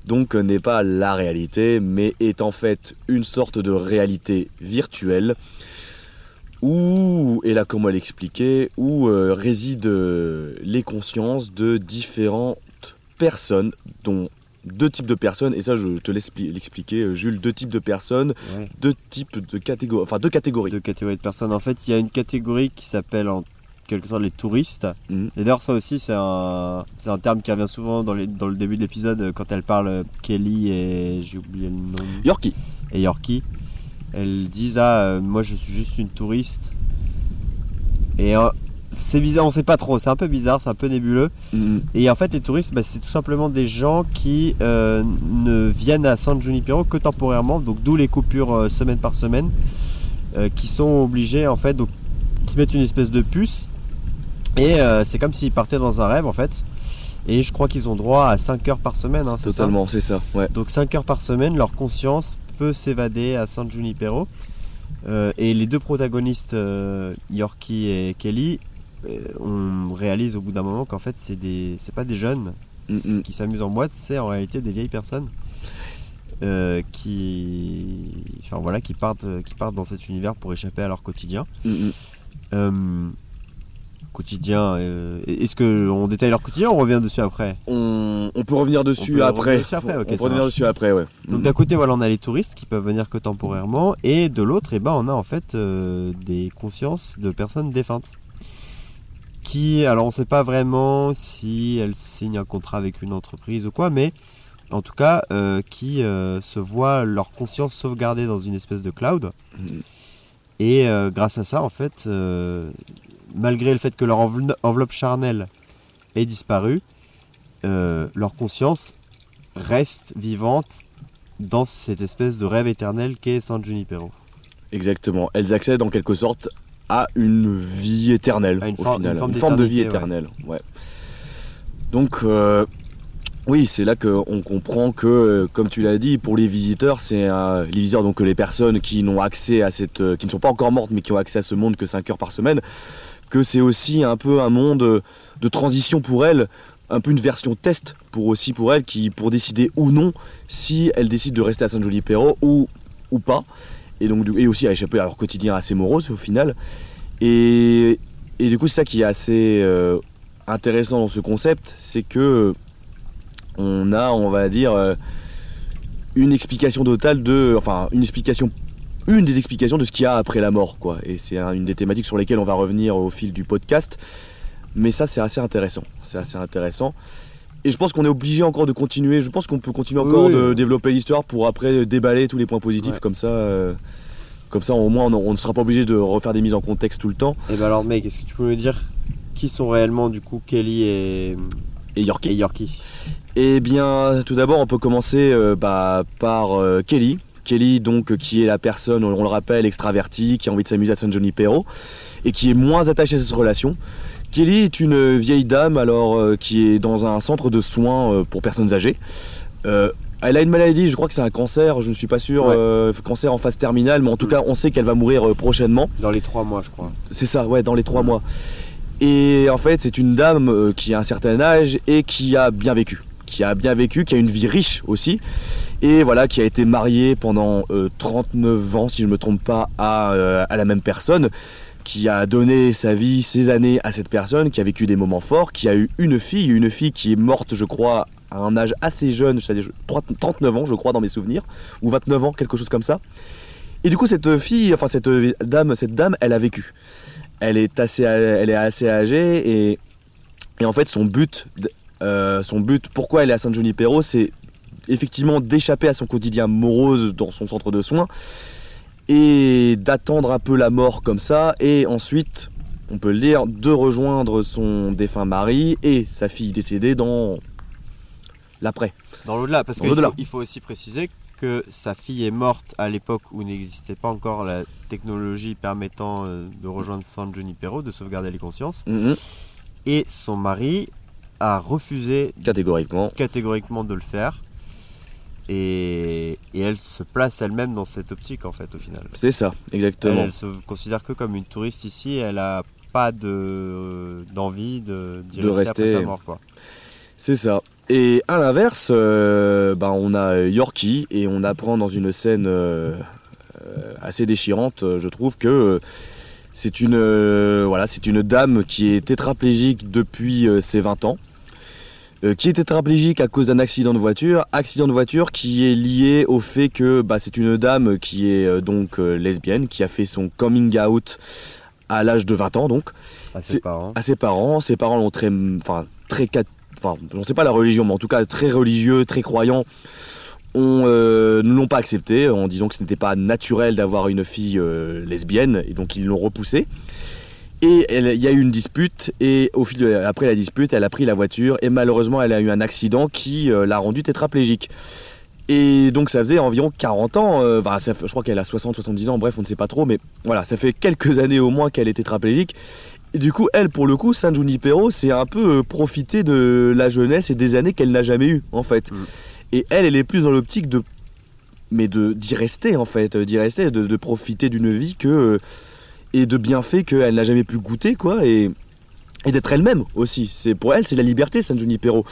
donc euh, n'est pas la réalité, mais est en fait une sorte de réalité virtuelle où, et là comment l'expliquer, où euh, résident euh, les consciences de différentes personnes, dont deux types de personnes, et ça je te laisse expli- l'expliquer, euh, Jules, deux types de personnes, Ouais. deux types de catégories, enfin deux catégories. Deux catégories de personnes. En fait, il y a une catégorie qui s'appelle en quelque sorte les touristes. Mhm. Et d'ailleurs, ça aussi, c'est un, c'est un terme qui revient souvent dans, les- dans le début de l'épisode quand elle parle Kelly et j'ai oublié le nom. Yorkie. Et Yorkie. Elles disent Ah, euh, moi je suis juste une touriste. Et euh, c'est bizarre, on sait pas trop, c'est un peu bizarre, c'est un peu nébuleux. Et en fait, les touristes, bah, c'est tout simplement des gens qui euh, ne viennent à San Junipero que temporairement, donc d'où les coupures euh, semaine par semaine, euh, qui sont obligés en fait, donc ils se mettent une espèce de puce, et c'est comme s'ils partaient dans un rêve en fait. Et je crois qu'ils ont droit à 5 heures par semaine, hein, Totalement, c'est ça. Ouais. donc 5 heures par semaine, leur conscience peut s'évader à San Junipero. Euh, et les deux protagonistes, euh, Yorkie et Kelly, euh, on réalise au bout d'un moment qu'en fait c'est des, c'est pas des jeunes Mm, mm. qui s'amusent en boîte, c'est en réalité des vieilles personnes euh, qui, enfin voilà, qui partent, qui partent dans cet univers pour échapper à leur quotidien. Mm, mm. Quotidien, euh, est-ce que on détaille leur quotidien ou on revient dessus après? On, on peut revenir dessus On peut après. revenir dessus après, on peut revenir dessus après, ouais. Donc d'un côté, voilà, on a les touristes qui peuvent venir que temporairement, et de l'autre, eh ben, on a en fait euh, des consciences de personnes défuntes. Qui, alors on ne sait pas vraiment si elles signent un contrat avec une entreprise ou quoi, mais en tout cas, euh, qui euh, se voient leur conscience sauvegardée dans une espèce de cloud. Mm. Et euh, grâce à ça, en fait, euh, malgré le fait que leur envel- enveloppe charnelle ait disparu, euh, leur conscience reste vivante dans cette espèce de rêve éternel qu'est San Junipero. Exactement. Elles accèdent en quelque sorte à une vie éternelle À une au forme- final, une forme de vie éternelle. Ouais. Donc euh, oui, c'est là qu'on comprend que, comme tu l'as dit, pour les visiteurs, c'est les visiteurs donc les personnes qui n'ont accès à cette, euh, qui ne sont pas encore mortes, mais qui ont accès à ce monde que 5 heures par semaine, c'est aussi un peu un monde euh, de transition pour elles, un peu une version test pour aussi pour elles, qui pour décider ou non si elles décident de rester à Junipero ou ou pas, et donc et aussi à échapper à leur quotidien assez morose au final. Et, et du coup, c'est ça qui est assez euh, intéressant dans ce concept, c'est que on a, on va dire, euh, une explication totale de, enfin, une explication, une des explications de ce qu'il y a après la mort, quoi. Et c'est un- une des thématiques sur lesquelles on va revenir au fil du podcast. Mais ça, c'est assez intéressant. C'est assez intéressant. Et je pense qu'on est obligé encore de continuer. Je pense qu'on peut continuer encore Oui, de oui. développer l'histoire pour après déballer tous les points positifs Ouais. comme ça. euh, comme ça, au moins, on, on ne sera pas obligé de refaire des mises en contexte tout le temps. Et ben alors mec, est-ce que tu peux me dire qui sont réellement du coup Kelly et, Et Yorkie. et Yorkie? Eh bien, tout d'abord, on peut commencer euh, bah, par euh, Kelly. Kelly, donc, qui est la personne, on le rappelle, extravertie, qui a envie de s'amuser à San Junipero et qui est moins attachée à cette relation. Kelly est une vieille dame, alors, euh, qui est dans un centre de soins euh, pour personnes âgées. Euh, elle a une maladie, je crois que c'est un cancer, je ne suis pas sûr, Ouais. euh, cancer en phase terminale, mais en tout Mm. cas, on sait qu'elle va mourir prochainement. Dans les trois mois, je crois. C'est ça, ouais, dans les trois mois. Et en fait, c'est une dame qui a un certain âge et qui a bien vécu. Qui a bien vécu, qui a une vie riche aussi. Et voilà, qui a été mariée pendant euh, 39 ans, si je ne me trompe pas, à, euh, à la même personne. Qui a donné sa vie, ses années à cette personne, qui a vécu des moments forts, qui a eu une fille, une fille qui est morte, je crois, à un âge assez jeune, c'est-à-dire 39 ans, je crois, dans mes souvenirs, ou 29 ans, quelque chose comme ça. Et du coup, cette fille, enfin cette dame, cette dame, elle a vécu elle est assez, elle est assez âgée et, et en fait son but, euh, son but, pourquoi elle est à San Junipero, c'est effectivement d'échapper à son quotidien morose dans son centre de soins et d'attendre un peu la mort comme ça et ensuite, on peut le dire, de rejoindre son défunt mari et sa fille décédée dans l'après. Dans l'au-delà, parce qu'il faut, il faut aussi préciser que sa fille est morte à l'époque où n'existait pas encore la technologie permettant euh, de rejoindre San Junipero, de sauvegarder les consciences. Mhm. Et son mari a refusé Catégoriquement. catégoriquement de le faire. Et, et elle se place elle-même dans cette optique en fait au final. C'est ça, exactement. elle se considère que comme une touriste ici, elle a pas de d'envie de, d'y De rester, après sa mort quoi. C'est ça. Et à l'inverse, euh, bah, on a Yorkie et on apprend dans une scène euh, euh, assez déchirante, je trouve, que c'est une, euh, voilà, c'est une dame qui est tétraplégique depuis ses 20 ans, euh, qui est tétraplégique à cause d'un accident de voiture, accident de voiture qui est lié au fait que bah, c'est une dame qui est euh, donc euh, lesbienne, qui a fait son coming out à l'âge de 20 ans donc À ses parents. à ses parents. Ses parents l'ont très, enfin très, enfin, je ne sais pas la religion, mais en tout cas très religieux, très croyants. On euh, ne l'ont pas accepté en disant que ce n'était pas naturel d'avoir une fille lesbienne et donc ils l'ont repoussé. Et il y a eu une dispute et au fil de- après la dispute, elle a pris la voiture et malheureusement elle a eu un accident qui euh, l'a rendue tétraplégique. Et donc ça faisait environ 40 ans, euh, enfin, ça fait- je crois qu'elle a 60-70 ans, bref on ne sait pas trop, mais voilà, ça fait quelques années au moins qu'elle est tétraplégique. Et du coup, elle, pour le coup, San Junipero, c'est un peu euh, profiter de la jeunesse et des années qu'elle n'a jamais eues, en fait. Mm. Et elle, elle est plus dans l'optique de. Mais de d'y rester, en fait, d'y rester, de, de profiter d'une vie que. Et de bienfaits qu'elle n'a jamais pu goûter, quoi, et, et d'être elle-même aussi. C'est Pour elle, c'est la liberté, San Junipero.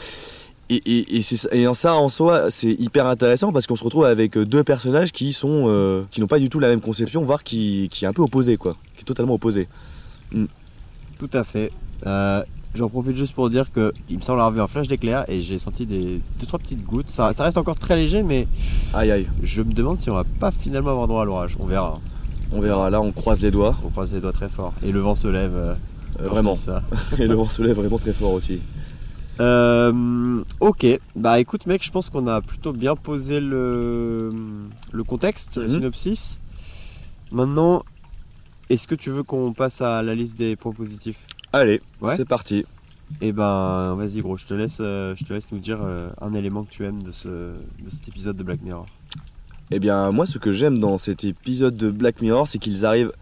Et, et, en ça, en soi, c'est hyper intéressant parce qu'on se retrouve avec deux personnages qui sont. euh, qui n'ont pas du tout la même conception, voire qui, qui est un peu opposé, quoi. Qui est totalement opposé. Tout à fait. Euh, J'en profite juste pour dire que il me semble avoir vu un flash d'éclair et j'ai senti des deux trois petites gouttes. Ça, ça reste encore très léger, mais Aïe aïe. je me demande si on va pas finalement avoir droit à l'orage. On verra. On verra, là on croise les doigts, On croise les doigts très fort. Et le vent se lève. euh, euh, vraiment. ça. Et le vent se lève vraiment très fort aussi. Euh, ok, bah écoute mec, je pense qu'on a plutôt bien posé le, le contexte, le Mhm. synopsis. Maintenant, est-ce que tu veux qu'on passe à la liste des points positifs? Allez, Ouais. c'est parti. Eh ben, vas-y gros, je te laisse, je te laisse nous dire un élément que tu aimes de, ce, de cet épisode de Black Mirror. Eh bien, moi ce que j'aime dans cet épisode de Black Mirror, c'est qu'ils arrivent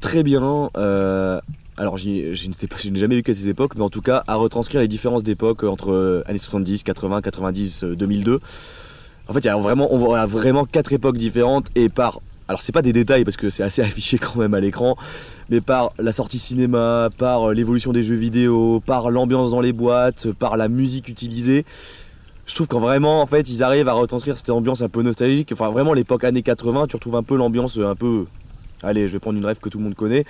très bien. euh, alors, je n'ai jamais vécu à ces époques, mais en tout cas, à retranscrire les différences d'époque entre euh, années 70, 80, 90, euh, 2002. En fait, il y a vraiment, on voit vraiment quatre époques différentes et par. Alors, c'est pas des détails parce que c'est assez affiché quand même à l'écran, mais par la sortie cinéma, par euh, l'évolution des jeux vidéo, par l'ambiance dans les boîtes, par la musique utilisée. Je trouve qu'en vraiment, en fait, ils arrivent à retranscrire cette ambiance un peu nostalgique. Enfin, vraiment, l'époque années 80, tu retrouves un peu l'ambiance euh, un peu. Allez, je vais prendre une rêve que tout le monde connaît.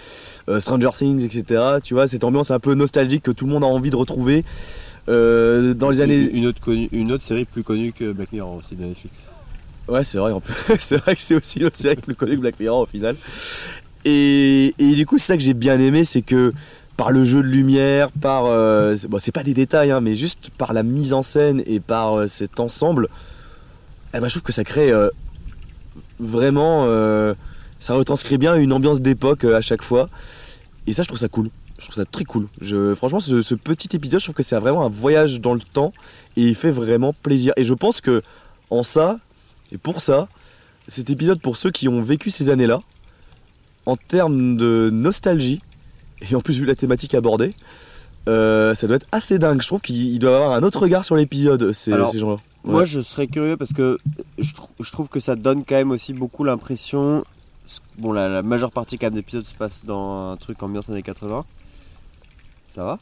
euh, Stranger Things, etc. Tu vois, cette ambiance un peu nostalgique que tout le monde a envie de retrouver. Euh, dans les années. Une, une autre connue- une autre série plus connue que Black Mirror aussi de Netflix. Ouais, c'est vrai, en plus. c'est vrai que c'est aussi l'autre série plus connue que Black Mirror au final. Et, et du coup, c'est ça que j'ai bien aimé, c'est que par le jeu de lumière, par. euh, bon, c'est pas des détails, hein, mais juste par la mise en scène et par euh, cet ensemble, eh ben, je trouve que ça crée euh, vraiment. ça retranscrit bien une ambiance d'époque à chaque fois. Et ça, je trouve ça cool. Je trouve ça très cool. Je, franchement, ce petit épisode, je trouve que c'est vraiment un voyage dans le temps et il fait vraiment plaisir. Et je pense que en ça, et pour ça, cet épisode, pour ceux qui ont vécu ces années-là, en termes de nostalgie, et en plus vu la thématique abordée, euh, ça doit être assez dingue. Je trouve qu'il doit avoir un autre regard sur l'épisode, ces, gens-là. Moi, je serais curieux parce que je, trou- je trouve que ça donne quand même aussi beaucoup l'impression. Bon, la, la majeure partie quand même d'épisodes se passe dans un truc ambiance années 80. Ça va?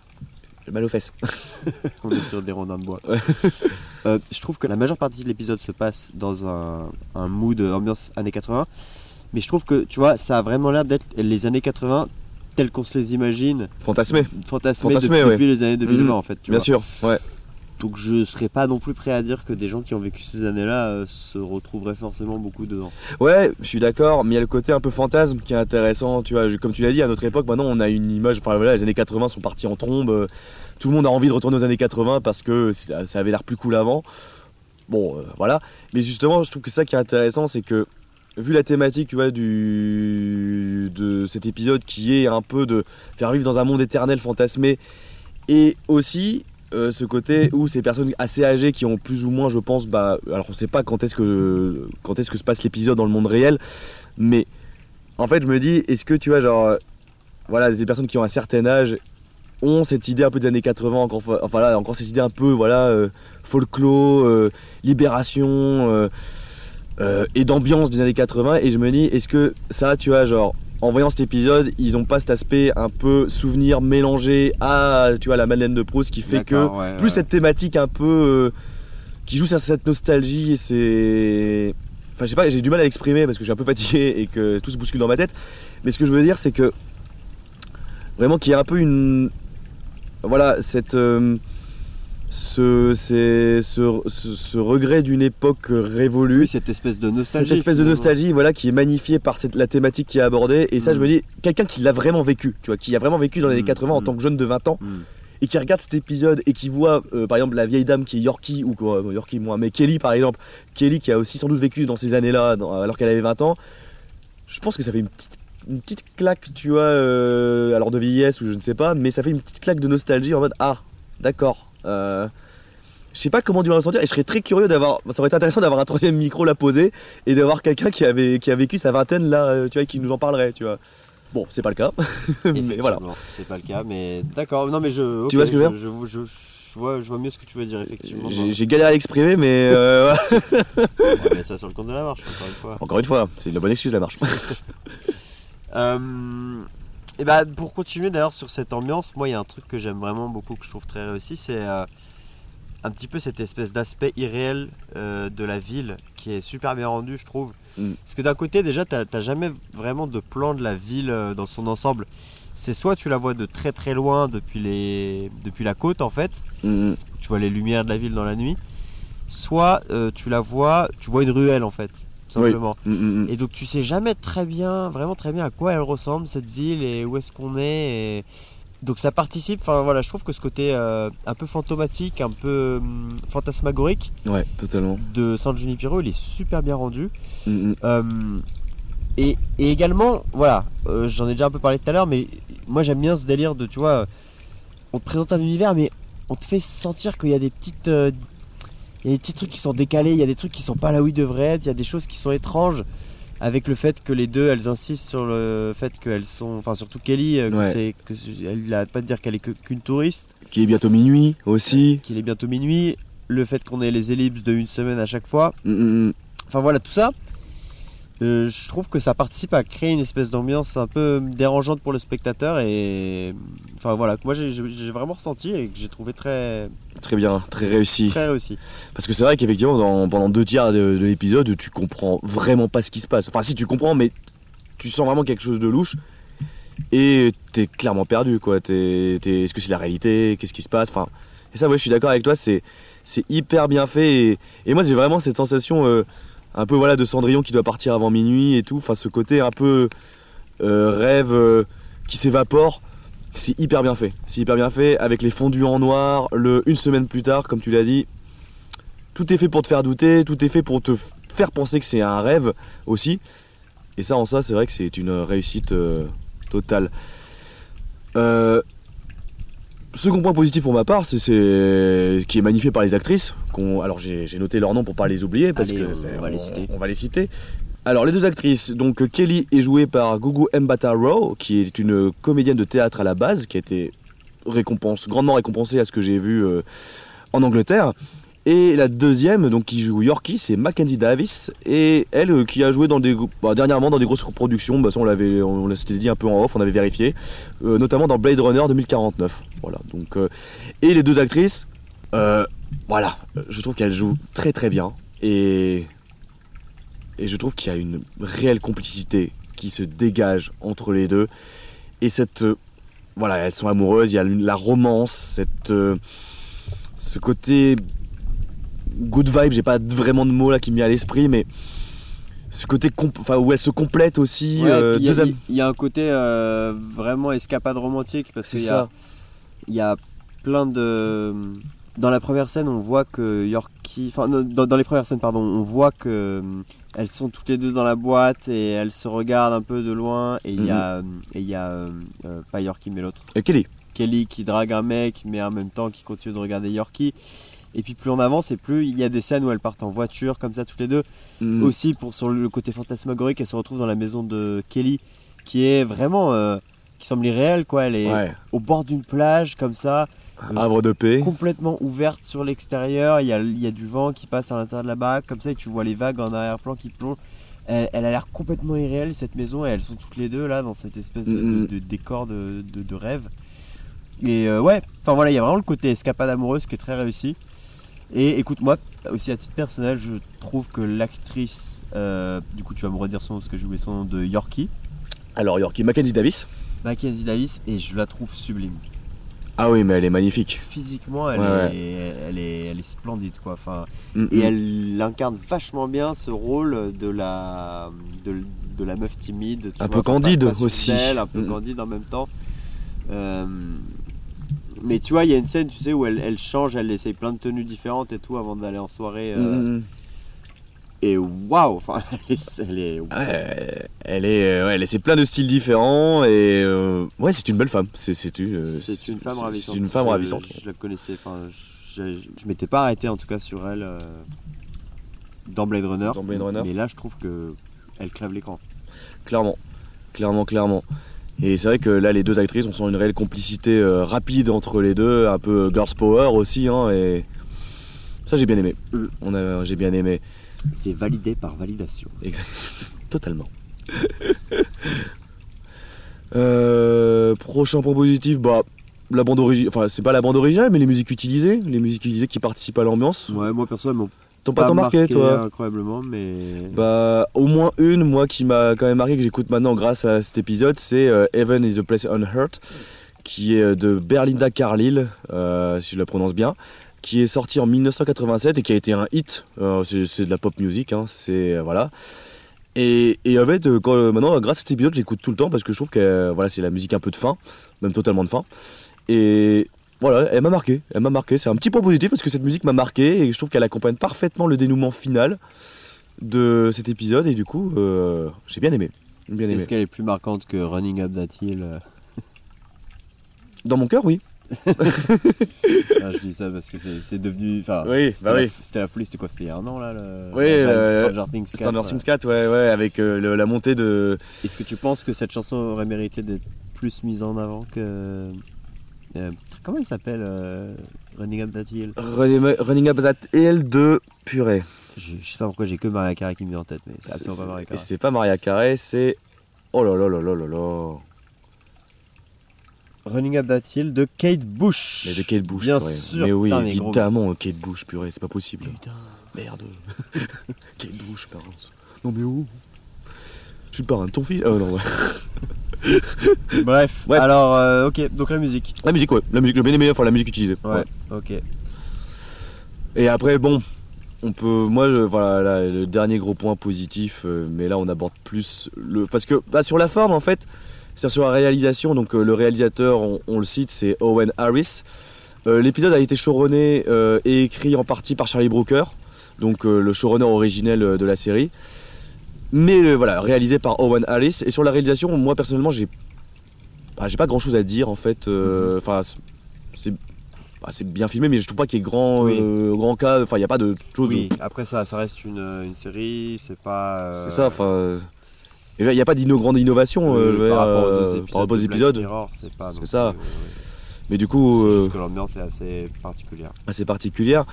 J'ai mal aux fesses. On est sur des rondins de bois. Ouais. Euh, je trouve que la majeure partie de l'épisode se passe dans un, un mood ambiance années 80. Mais je trouve que, tu vois, ça a vraiment l'air d'être les années 80 telles qu'on se les imagine, Fantasmé, fantasmées, Fantasmées, depuis, ouais. depuis les années 2020 Mhm. en fait. Tu bien vois. sûr. Ouais. Donc je serais pas non plus prêt à dire que des gens qui ont vécu ces années-là euh, se retrouveraient forcément beaucoup dedans. Ouais, je suis d'accord, mais il y a le côté un peu fantasme qui est intéressant, tu vois, je- comme tu l'as dit, à notre époque, maintenant on a une image, enfin voilà, les années 80 sont partis en trombe, euh, tout le monde a envie de retourner aux années 80 parce que ça avait l'air plus cool avant. Bon, euh, voilà, mais justement, je trouve que ça qui est intéressant, c'est que, vu la thématique, tu vois, du, de cet épisode qui est un peu de faire vivre dans un monde éternel fantasmé, et aussi euh, ce côté où ces personnes assez âgées qui ont plus ou moins, je pense, bah, alors on sait pas quand est-ce que quand est-ce que se passe l'épisode dans le monde réel, mais en fait je me dis, est-ce que tu vois genre, voilà, des personnes qui ont un certain âge ont cette idée un peu des années 80, encore, enfin là, encore cette idée un peu, voilà, euh, folklore, euh, libération. Euh, et d'ambiance des années 80 et je me dis est-ce que ça tu vois genre en voyant cet épisode ils ont pas cet aspect un peu souvenir mélangé à tu vois la Madeleine de Proust qui fait que ouais, plus ouais. cette thématique un peu euh, qui joue sur cette nostalgie et c'est enfin je sais pas j'ai du mal à l'exprimer parce que je suis un peu fatigué et que tout se bouscule dans ma tête mais ce que je veux dire c'est que vraiment qu'il y a un peu une voilà cette euh, ce, ce, ce- ce regret d'une époque révolue Oui, cette espèce de nostalgie. cette espèce de nostalgie voilà qui est magnifiée par cette, la thématique qui est abordée et ça Mm. je me dis quelqu'un qui l'a vraiment vécu tu vois qui a vraiment vécu dans les années Mm, 80 en mm. tant que jeune de 20 ans Mm. et qui regarde cet épisode et qui voit euh, par exemple la vieille dame qui est Yorkie ou quoi, euh, Yorkie moi mais Kelly par exemple Kelly qui a aussi sans doute vécu dans ces années là alors qu'elle avait 20 ans je pense que ça fait une petite une petite claque tu vois euh, alors de vieillesse ou je ne sais pas mais ça fait une petite claque de nostalgie en mode ah d'accord euh, je sais pas comment tu vas ressentir et je serais très curieux d'avoir ça aurait été intéressant d'avoir un troisième micro là posé et d'avoir quelqu'un qui avait qui a vécu sa vingtaine là euh, tu vois qui nous en parlerait tu vois bon c'est pas le cas mais voilà C'est pas le cas, mais d'accord. Non, mais je. Tu vois ce que je veux je, je, je- je vois, je vois mieux ce que tu veux dire, effectivement. j'ai galéré à l'exprimer mais euh, Ouais, mais ça sur le compte de la marche, encore une fois. encore une fois c'est une bonne excuse la marche Euh, et bah, pour continuer d'ailleurs sur cette ambiance, moi il y a un truc que j'aime vraiment beaucoup, que je trouve très réussi, c'est euh, un petit peu cette espèce d'aspect irréel euh, de la ville qui est super bien rendu, je trouve. Mm. Parce que d'un côté, déjà, t'as jamais vraiment de plan de la ville euh, dans son ensemble. C'est soit tu la vois de très très loin depuis, les... depuis la côte en fait, Mhm. tu vois les lumières de la ville dans la nuit, soit tu la vois, tu vois une ruelle en fait, tout Oui. simplement. Mhm. Et donc tu sais jamais très bien, vraiment très bien à quoi elle ressemble cette ville et où est-ce qu'on est. et- Donc ça participe, enfin voilà, je trouve que ce côté euh, un peu fantomatique, un peu hum, fantasmagorique ouais totalement de San Junipero, il est super bien rendu. Euh, et, et également, voilà, euh, j'en ai déjà un peu parlé tout à l'heure, mais moi j'aime bien ce délire de, tu vois, on te présente un univers, mais on te fait sentir qu'il y a des petites. Euh, il y a des petits trucs qui sont décalés, il y a des trucs qui sont pas là où ils devraient être, il y a des choses qui sont étranges. avec le fait que les deux, elles insistent sur le fait qu'elles sont, enfin surtout Kelly, euh, que Ouais. que elle n'arrête pas de dire qu'elle est qu'une touriste, Qui est bientôt minuit aussi. qu'il est bientôt minuit, le fait qu'on ait les ellipses de une semaine à chaque fois, Mm, mm, mm. enfin voilà tout ça. Euh, je trouve que ça participe à créer une espèce d'ambiance un peu dérangeante pour le spectateur et enfin voilà que moi j'ai, vraiment ressenti et que j'ai trouvé très Très bien, très réussi. très réussi. Parce que c'est vrai qu'effectivement, pendant deux tiers de, de l'épisode, tu comprends vraiment pas ce qui se passe. Enfin, si tu comprends, mais tu sens vraiment quelque chose de louche. Et t'es clairement perdu, quoi. T'es- Est-ce que c'est la réalité? Qu'est-ce qui se passe? Enfin, et ça, ouais, je suis d'accord avec toi. C'est c'est hyper bien fait. Et, et moi, j'ai vraiment cette sensation, euh, un peu voilà, de Cendrillon qui doit partir avant minuit et tout. Enfin, ce côté un peu euh, rêve euh, qui s'évapore. C'est hyper bien fait. C'est hyper bien fait avec les fondus en noir. Le une semaine plus tard, comme tu l'as dit, tout est fait pour te faire douter, tout est fait pour te faire penser que c'est un rêve aussi. Et ça, en ça, c'est vrai que c'est une réussite euh, totale. Euh, second point positif pour ma part, c'est, qui est magnifié par les actrices. alors j'ai, noté leurs noms pour pas les oublier parce Allez, que on va les citer. on va les citer. Alors les deux actrices, donc Kelly est jouée par Gugu Mbatha-Raw, qui est une comédienne de théâtre à la base, qui a été récompense, grandement récompensée à ce que j'ai vu euh, en Angleterre. Et la deuxième, donc qui joue Yorkie, c'est Mackenzie Davis, et elle euh, qui a joué dans des, bah, dernièrement dans des grosses productions. Bah, ça on l'avait, on s'était dit un peu en off, on avait vérifié, euh, notamment dans Blade Runner 2049. Voilà. Donc euh, et les deux actrices, voilà, je trouve qu'elles jouent très très bien et et je trouve qu'il y a une réelle complicité qui se dégage entre les deux et cette voilà, elles sont amoureuses, il y a la romance, cette ce côté good vibe, j'ai pas vraiment de mots là qui me vient à l'esprit, mais ce côté enfin où elles se complètent aussi. Ouais, euh, il y, a- deux am- il y a un côté euh, vraiment escapade romantique parce qu'il y a, il y a plein de. Dans la première scène, on voit que Yorkie. Enfin, dans, dans les premières scènes, pardon, on voit que euh, elles sont toutes les deux dans la boîte et elles se regardent un peu de loin. Et il y a, et il y a euh, euh, pas Yorkie, mais l'autre. Euh, Kelly. Kelly qui drague un mec, mais en même temps qui continue de regarder Yorkie. Et puis plus on avance, et plus il y a des scènes où elles partent en voiture, comme ça, toutes les deux. Mm. aussi pour sur le côté fantasmagorique elle se retrouve dans la maison de Kelly qui est vraiment euh, qui semble irréelle quoi. Elle est Ouais. au bord d'une plage comme ça. Havre de paix. complètement ouverte sur l'extérieur. Il y a, y a du vent qui passe à l'intérieur de la baraque comme ça et tu vois les vagues en arrière-plan qui plongent. Elle, elle a l'air complètement irréelle cette maison et elles sont toutes les deux là dans cette espèce de, de- de décor de, de- de rêve. Et euh, ouais. Enfin voilà il y a vraiment le côté escapade amoureuse qui est très réussi et écoute moi aussi à titre personnel je trouve que l'actrice euh, du coup tu vas me redire son nom parce que j'ai oublié son nom de Yorkie Alors Yorkie, Mackenzie Davis. Mackenzie Davis et je la trouve sublime Ah oui, mais elle est magnifique. physiquement elle, Ouais, est, elle est elle est splendide quoi enfin Mm, et mm. elle incarne vachement bien ce rôle de la de, de la meuf timide tu Un vois, peu candide pas- pas aussi. un peu Mm. candide en même temps Euh, mais tu vois il y a une scène tu sais où elle, elle change elle essaye plein de tenues différentes et tout avant d'aller en soirée euh, Mm, mm. et waouh enfin elle est, elle est- Ouais, elle est, euh, ouais, elle c'est plein de styles différents et euh, ouais, c'est une belle femme. C'est, c'est, une, c'est une femme ravissante C'est une femme Je- ravissante. je, la connaissais enfin je, je m'étais pas arrêté en tout cas sur elle euh, dans Blade Runner Dans Blade Runner. mais là je trouve que elle crève l'écran Clairement, clairement, clairement. Et c'est vrai que là, les deux actrices, on sent une réelle complicité euh, rapide entre les deux, un peu girls power aussi, hein, et ça j'ai bien aimé. Mm. On a, j'ai bien aimé, c'est validé par validation exact, totalement. Euh, prochain point positif, bah la bande originale, enfin c'est pas la bande originale, mais les musiques utilisées, les musiques utilisées qui participent à l'ambiance. ouais moi personnellement T'ont pas, tant marqué, toi incroyablement mais Bah, au moins une, moi, qui m'a quand même marqué, que j'écoute maintenant grâce à cet épisode, c'est euh, Heaven is a Place Earth, qui est euh, de Berlinda Carlile, euh, si je la prononce bien, qui est sorti en 1987 et qui a été un hit. Euh, c'est, de la pop music, hein, c'est. voilà. Et, et en fait, quand, maintenant, grâce à cet épisode, j'écoute tout le temps parce que je trouve que voilà, c'est la musique un peu de fin, même totalement de fin. Et voilà, elle m'a marqué, elle m'a marqué. C'est un petit point positif parce que cette musique m'a marqué et je trouve qu'elle accompagne parfaitement le dénouement final de cet épisode et du coup, euh, j'ai bien aimé. Bien aimé. est-ce qu'elle est plus marquante que Running Up That Hill euh Dans mon cœur, oui. Ah, je dis ça parce que c'est devenu. Enfin, Oui, c'était bah la, oui. C'était la folie, c'était quoi C'était il y a un an là le... Oui, la- euh, Stranger Things 4, Stranger là. Things 4, ouais, ouais, avec euh, le- la montée de. Est-ce que tu penses que cette chanson aurait mérité d'être plus mise en avant que. euh, comment il s'appelle euh, Running Up That Hill Running Running Up That Hill de purée. je, je sais pas pourquoi j'ai que Maria Carey qui me vient en tête, mais c'est absolument pas Maria Et Carey. c'est pas Maria Carey, c'est. Oh là là là là là là. Running Up That Hill de Kate Bush. Mais de Kate Bush, Bien purée. sûr, Mais oui, putain, mais gros- évidemment, Kate Bush, purée, c'est pas possible. Putain. Merde. Kate Bush, parents. Non mais oh Je suis le parrain de ton fils. Oh non, ouais. Bref, Bref. alors, euh, ok, donc la musique. La musique, ouais. La musique, j'ai bien aimé, enfin la musique utilisée. Ouais, ok. Et après, bon, on peut. Moi, je- voilà, là, le dernier gros point positif, euh, mais là, on aborde plus le. Parce que, bah, sur la forme, en fait, c'est sur la réalisation, donc euh, le réalisateur, on, on le cite, c'est Owen Harris. L'épisode a été showrunné et écrit en partie par Charlie Brooker, donc le showrunner originel de la série. Mais euh, voilà, réalisé par Owen Harris. Et sur la réalisation, moi personnellement, j'ai bah, j'ai pas grand chose à dire en fait. Euh, Enfin, c'est bah, c'est bien filmé, mais je trouve pas qu'il y ait grand, Oui. euh, grand cas. Enfin, il n'y a pas de choses. Oui, après ça, ça reste une, une série, c'est pas. euh, C'est ça, enfin. Il n'y a pas de grande innovation par rapport aux épisodes. par rapport aux épisodes. C'est pas. C'est ça. Mais du coup, juste que l'ambiance est assez particulière. assez particulière.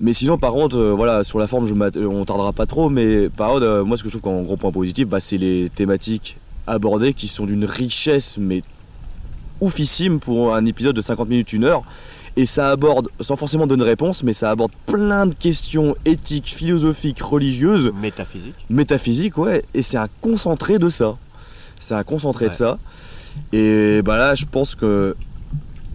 Mais sinon, par contre, euh, voilà, sur la forme, je euh, on tardera pas trop. Mais par contre, euh, moi, ce que je trouve qu'en gros point positif, bah, c'est les thématiques abordées qui sont d'une richesse, mais oufissime pour un épisode de 50 minutes, une heure. Et ça aborde, sans forcément donner réponse, mais ça aborde plein de questions éthiques, philosophiques, religieuses, Métaphysique. métaphysiques, ouais. Et c'est un concentré de ça. C'est un concentré de ça. Et bah là, je pense que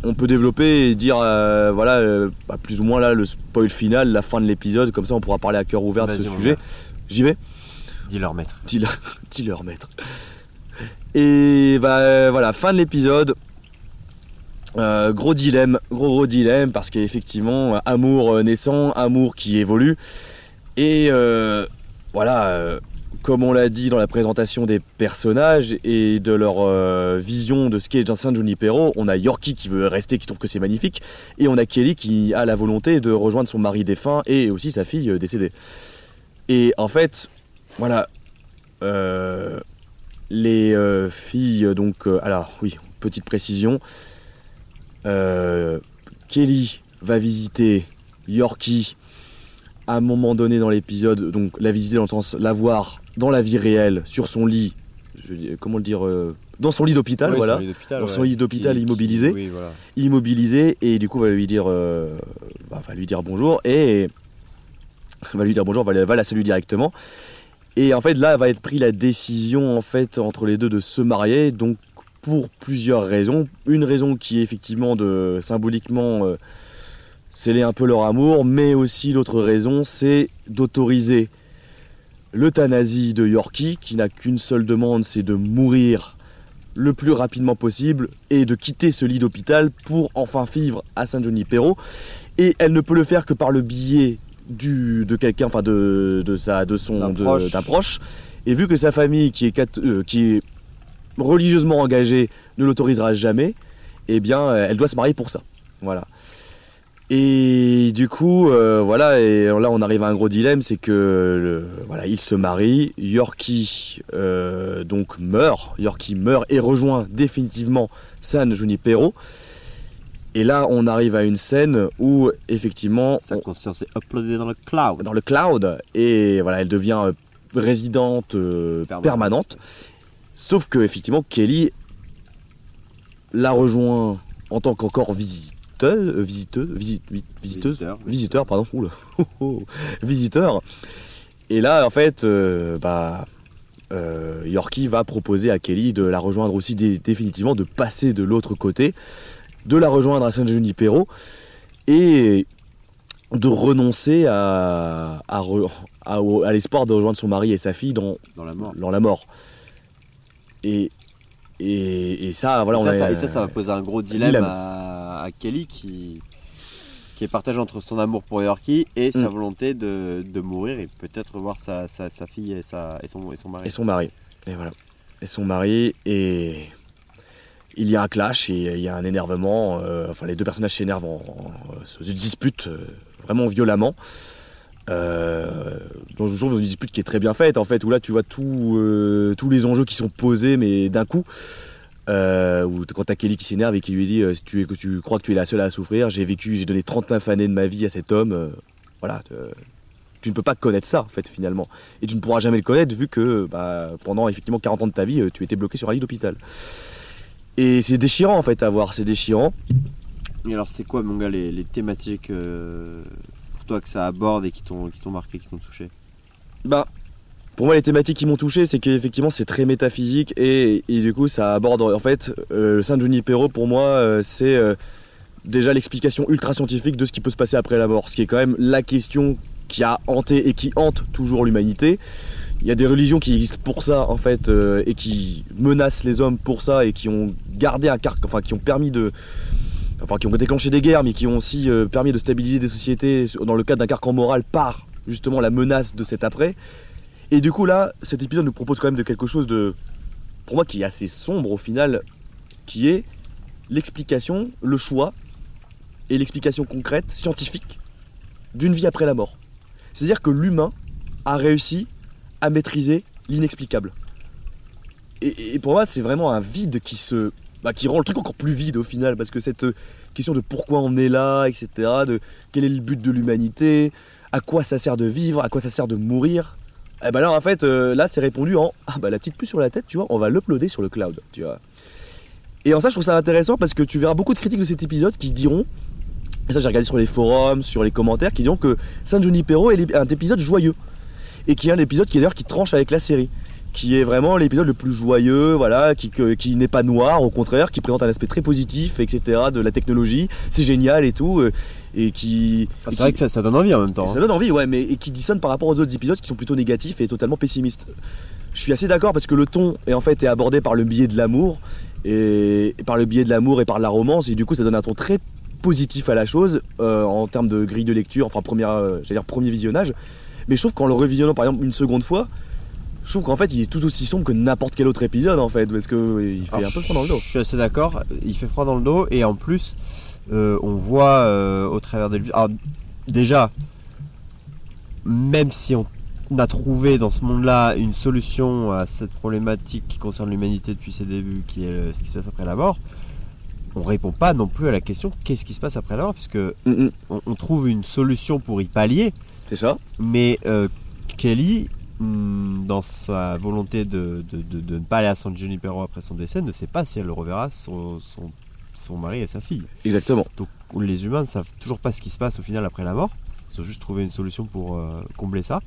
on peut développer et dire, euh, voilà, euh, bah, plus ou moins là, le spoil final, la fin de l'épisode, comme ça on pourra parler à cœur ouvert de ce sujet. J'y vais Dis-leur maître. Dis-leur, dis-leur, maître. Et bah euh, voilà, fin de l'épisode. Euh, gros dilemme, gros gros dilemme, parce qu'effectivement, amour naissant, amour qui évolue. Et euh, voilà, comme on l'a dit dans la présentation des personnages et de leur euh, vision de ce qu'est San Junipero, on a Yorkie qui veut rester, qui trouve que c'est magnifique, et on a Kelly qui a la volonté de rejoindre son mari défunt et aussi sa fille euh, décédée. Et en fait, voilà, euh, les filles, donc, alors oui, petite précision, Kelly va visiter Yorkie à un moment donné dans l'épisode, donc la visiter dans le sens la voir dans la vie réelle, sur son lit, je comment le dire, euh, dans son lit d'hôpital, Oui, voilà, Dans son lit d'hôpital immobilisé. Oui, voilà. immobilisé, et du coup va lui dire, euh, bah, va lui dire bonjour, et va lui dire bonjour, va, la- va la saluer directement. Et en fait, là, va être pris la décision en fait entre les deux de se marier, donc pour plusieurs raisons. Une raison qui est effectivement de symboliquement euh, sceller un peu leur amour, mais aussi l'autre raison, c'est d'autoriser l'euthanasie de Yorkie, qui n'a qu'une seule demande, c'est de mourir le plus rapidement possible et de quitter ce lit d'hôpital pour enfin vivre à Junipero. Et elle ne peut le faire que par le biais du, de quelqu'un, enfin de, de, sa, de son D'un proche. Et vu que sa famille, qui est, euh, qui est religieusement engagée, ne l'autorisera jamais, eh bien, euh, elle doit se marier pour ça. Voilà. Et du coup, euh, voilà, et là on arrive à un gros dilemme, c'est que le- voilà, il se marie, Yorkie euh, donc meurt, Yorkie meurt et rejoint définitivement San Junipero. Et là, on arrive à une scène où effectivement, Sa on- conscience est uploadée dans le cloud. dans le cloud, et voilà, elle devient euh, résidente euh, permanente. Sauf que effectivement, Kelly la rejoint en tant qu'encore visiteuse, euh, visiteuse, visi- vi- visiteuse, Visiteur, oui. visiteur, pardon, oula, visiteur. Et là, en fait, euh, bah, euh, Yorkie va proposer à Kelly de la rejoindre aussi dé- définitivement, de passer de l'autre côté, de la rejoindre à San Junipero et de renoncer à, à, re- à- au- à l'espoir de rejoindre son mari et sa fille dans, Dans la mort. dans la mort. Et, et, et ça, voilà, et, on ça, a- ça- et ça, ça va poser un gros dilemme, dilemme. À, à Kelly qui, qui est partagé entre son amour pour Yorkie et sa Mm. volonté de, de mourir et peut-être revoir sa, sa, sa fille et, sa, et, son, et son mari. et son mari. Et voilà. Et son mari. Et il y a un clash et il y a un énervement. euh, enfin, les deux personnages s'énervent, en- en- se disputent euh, vraiment violemment. Euh, je trouve une dispute qui est très bien faite en fait, où là tu vois euh, tous les enjeux qui sont posés, mais d'un coup. Euh, t- quand t'as Kelly qui s'énerve et qui lui dit euh, si tu, es- que tu crois que tu es la seule à souffrir, j'ai vécu, j'ai donné 39 années de ma vie à cet homme, voilà, tu ne peux pas connaître ça en fait finalement, et tu ne pourras jamais le connaître vu que bah, pendant effectivement 40 ans de ta vie, tu étais bloqué sur un lit d'hôpital. Et c'est déchirant en fait à voir, c'est déchirant. Et alors, c'est quoi, mon gars, les, les thématiques toi que ça aborde et qui t'ont marqué, qui t'ont touché Bah, pour moi, les thématiques qui m'ont touché, c'est qu'effectivement, c'est très métaphysique et, et du coup, ça aborde. En fait, euh, le Saint Junipero, pour moi, euh, c'est euh, déjà l'explication ultra scientifique de ce qui peut se passer après la mort. Ce qui est quand même la question qui a hanté et qui hante toujours l'humanité. Il y a des religions qui existent pour ça, en fait, et qui menacent les hommes pour ça et qui ont gardé un car... enfin, qui ont permis de. Enfin, qui ont déclenché des guerres, mais qui ont aussi euh, permis de stabiliser des sociétés dans le cadre d'un carcan moral par justement la menace de cet après. Et du coup là, cet épisode nous propose quand même de quelque chose de, pour moi, qui est assez sombre au final, qui est l'explication, le choix et l'explication concrète, scientifique, d'une vie après la mort. C'est-à-dire que l'humain a réussi à maîtriser l'inexplicable. Et, et pour moi, c'est vraiment un vide qui se, bah, qui rend le truc encore plus vide au final, parce que cette euh, question de pourquoi on est là, etc., de quel est le but de l'humanité, à quoi ça sert de vivre, à quoi ça sert de mourir, eh ben là, en fait, euh, là, c'est répondu en Ah bah la petite puce sur la tête, tu vois, on va l'uploader sur le cloud, tu vois. Et en ça, je trouve ça intéressant parce que tu verras beaucoup de critiques de cet épisode qui diront, et ça j'ai regardé sur les forums, sur les commentaires, qui diront que San Junipero est un épisode joyeux. Et qui est un épisode qui d'ailleurs qui tranche avec la série. Qui est vraiment l'épisode le plus joyeux, voilà, qui, que- qui n'est pas noir, au contraire, qui présente un aspect très positif, etc., de la technologie, c'est génial et tout, euh, et qui... Ah, et C'est vrai qui- que ça, ça donne envie en même temps. ça hein. donne envie, ouais, mais et qui dissonne par rapport aux autres épisodes qui sont plutôt négatifs et totalement pessimistes. Je suis assez d'accord parce que le ton est en fait est abordé par le biais de l'amour et, et par le biais de l'amour et par la romance et du coup ça donne un ton très positif à la chose euh, en termes de grille de lecture, enfin première, euh, j'allais dire premier visionnage. Mais je trouve qu'en le revisionnant par exemple une seconde fois, je trouve qu'en fait il est tout aussi sombre que n'importe quel autre épisode en fait parce que euh, il fait Alors, un peu froid dans le dos. Je suis assez d'accord. Il fait froid dans le dos et en plus, euh, on voit euh, au travers de. Alors, déjà, même si on a trouvé dans ce monde-là une solution à cette problématique qui concerne l'humanité depuis ses débuts, qui est le- ce qui se passe après la mort, on répond pas non plus à la question qu'est-ce qui se passe après la mort, puisque Mm, on, on trouve une solution pour y pallier, c'est ça mais euh, Kelly, dans sa volonté de, de- de- de ne pas aller à San Junipero après son décès, ne sait pas si elle reverra son, son, son mari et sa fille. Exactement. Donc les humains ne savent toujours pas ce qui se passe au final après la mort. Ils ont juste trouvé une solution pour euh, combler ça.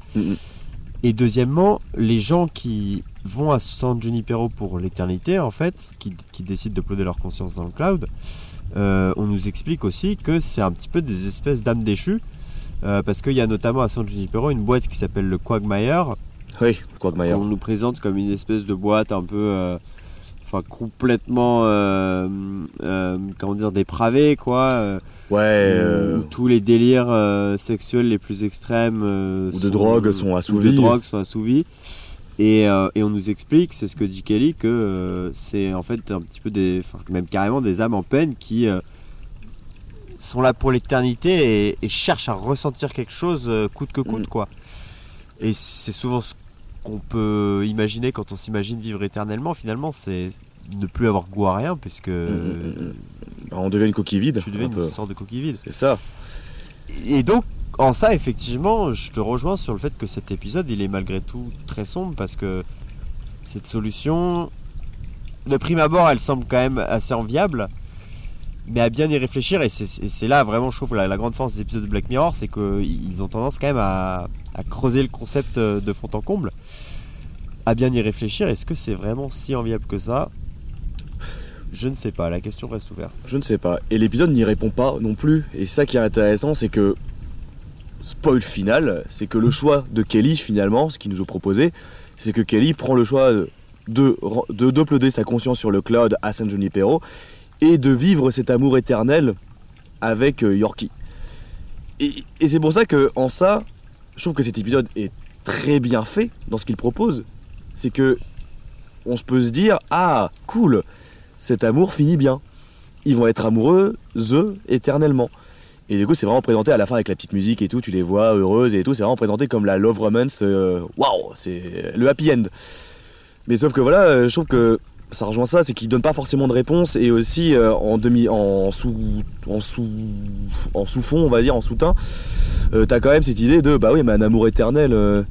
Et deuxièmement, les gens qui vont à San Junipero pour l'éternité, en fait, qui, qui décident de ploder leur conscience dans le cloud, euh, on nous explique aussi que c'est un petit peu des espèces d'âmes déchues. Euh, parce qu'il y a notamment à San Junipero une boîte qui s'appelle le Quagmire, Oui, Quagmire. qu'on nous présente comme une espèce de boîte un peu, euh, enfin complètement, euh, comment dire, dépravée quoi, Ouais. où tous les délires sexuels les plus extrêmes Ou de drogue sont ou assouvis. de drogue sont assouvis. Et, et on nous explique, c'est ce que dit Kelly, que c'est en fait un petit peu des, enfin, même carrément des âmes en peine qui sont là pour l'éternité et, et cherchent à ressentir quelque chose euh, coûte que coûte Mm. quoi. Et c'est souvent ce qu'on peut imaginer quand on s'imagine vivre éternellement. Finalement, c'est ne plus avoir goût à rien puisque mm, mm. On devient une coquille vide. tu deviens un une sorte de coquille vide. C'est ça. Et donc, en ça, effectivement, je te rejoins sur le fait que cet épisode, il est malgré tout très sombre parce que cette solution, de prime abord, elle semble quand même assez enviable. Mais à bien y réfléchir, et c'est là vraiment, je trouve, la, grande force des épisodes de Black Mirror, c'est qu'ils ont tendance quand même à, creuser le concept euh, de fond en comble. À bien y réfléchir, est-ce que c'est vraiment si enviable que ça? Je ne sais pas, la question reste ouverte. Je ne sais pas. Et l'épisode n'y répond pas non plus. Et ça qui est intéressant, c'est que, spoil final, c'est que le choix de Kelly, finalement, ce qu'il nous a proposé, c'est que Kelly prend le choix de, sa conscience sur le cloud à San Junipero et de vivre cet amour éternel avec euh, Yorkie. Et, c'est pour ça que, en ça, je trouve que cet épisode est très bien fait dans ce qu'il propose. C'est que on se peut se dire, ah, cool, cet amour finit bien. Ils vont être amoureux, eux, éternellement. Et du coup, c'est vraiment présenté à la fin avec la petite musique et tout, tu les vois heureuses et tout, c'est vraiment présenté comme la love romance, euh, waouh, c'est le happy end. Mais sauf que voilà, euh, je trouve que ça rejoint ça, c'est qu'ils donnent pas forcément de réponse et aussi euh, en demi, en sous, fond, on va dire, en sous-teint, euh, t'as quand même cette idée de bah oui, mais un amour éternel. euh,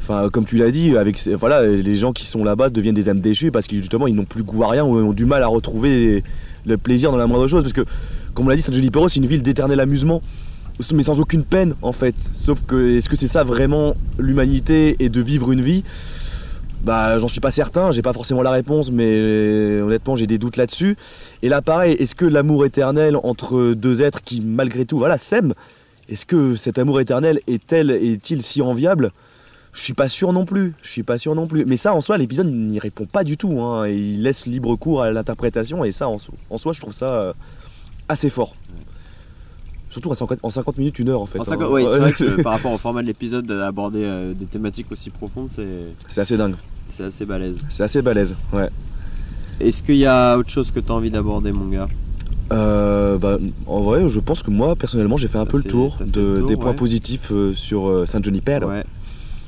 Enfin, comme tu l'as dit, avec voilà, les gens qui sont là-bas deviennent des âmes déchues parce que justement ils n'ont plus goût à rien ou ont du mal à retrouver le plaisir dans la moindre chose. Parce que, comme on l'a dit, San Junipero, c'est une ville d'éternel amusement, mais sans aucune peine en fait. Sauf que, est-ce que c'est ça vraiment l'humanité et de vivre une vie? Bah, j'en suis pas certain, j'ai pas forcément la réponse, mais euh, honnêtement, j'ai des doutes là-dessus. Et là, pareil, est-ce que l'amour éternel entre deux êtres qui, malgré tout, voilà, s'aiment, est-ce que cet amour éternel est-elle, est-il si enviable? Je suis pas sûr non plus, je suis pas sûr non plus. Mais ça, en soi, l'épisode n'y répond pas du tout. hein, et il laisse libre cours à l'interprétation, et ça, en, so- en soi, je trouve ça euh, assez fort. Surtout en 50, en 50 minutes, une heure en fait. En hein. ouais, c'est vrai que par rapport au format de l'épisode, d'aborder euh, des thématiques aussi profondes, c'est C'est assez dingue, c'est assez balèze. c'est assez balèze, ouais. Est-ce qu'il y a autre chose que tu as envie d'aborder, mon gars? Euh, bah, en vrai, je pense que moi, personnellement, j'ai fait un peu le tour, t'as fait de- le tour, des points positifs euh, sur euh, Junipero. Ouais.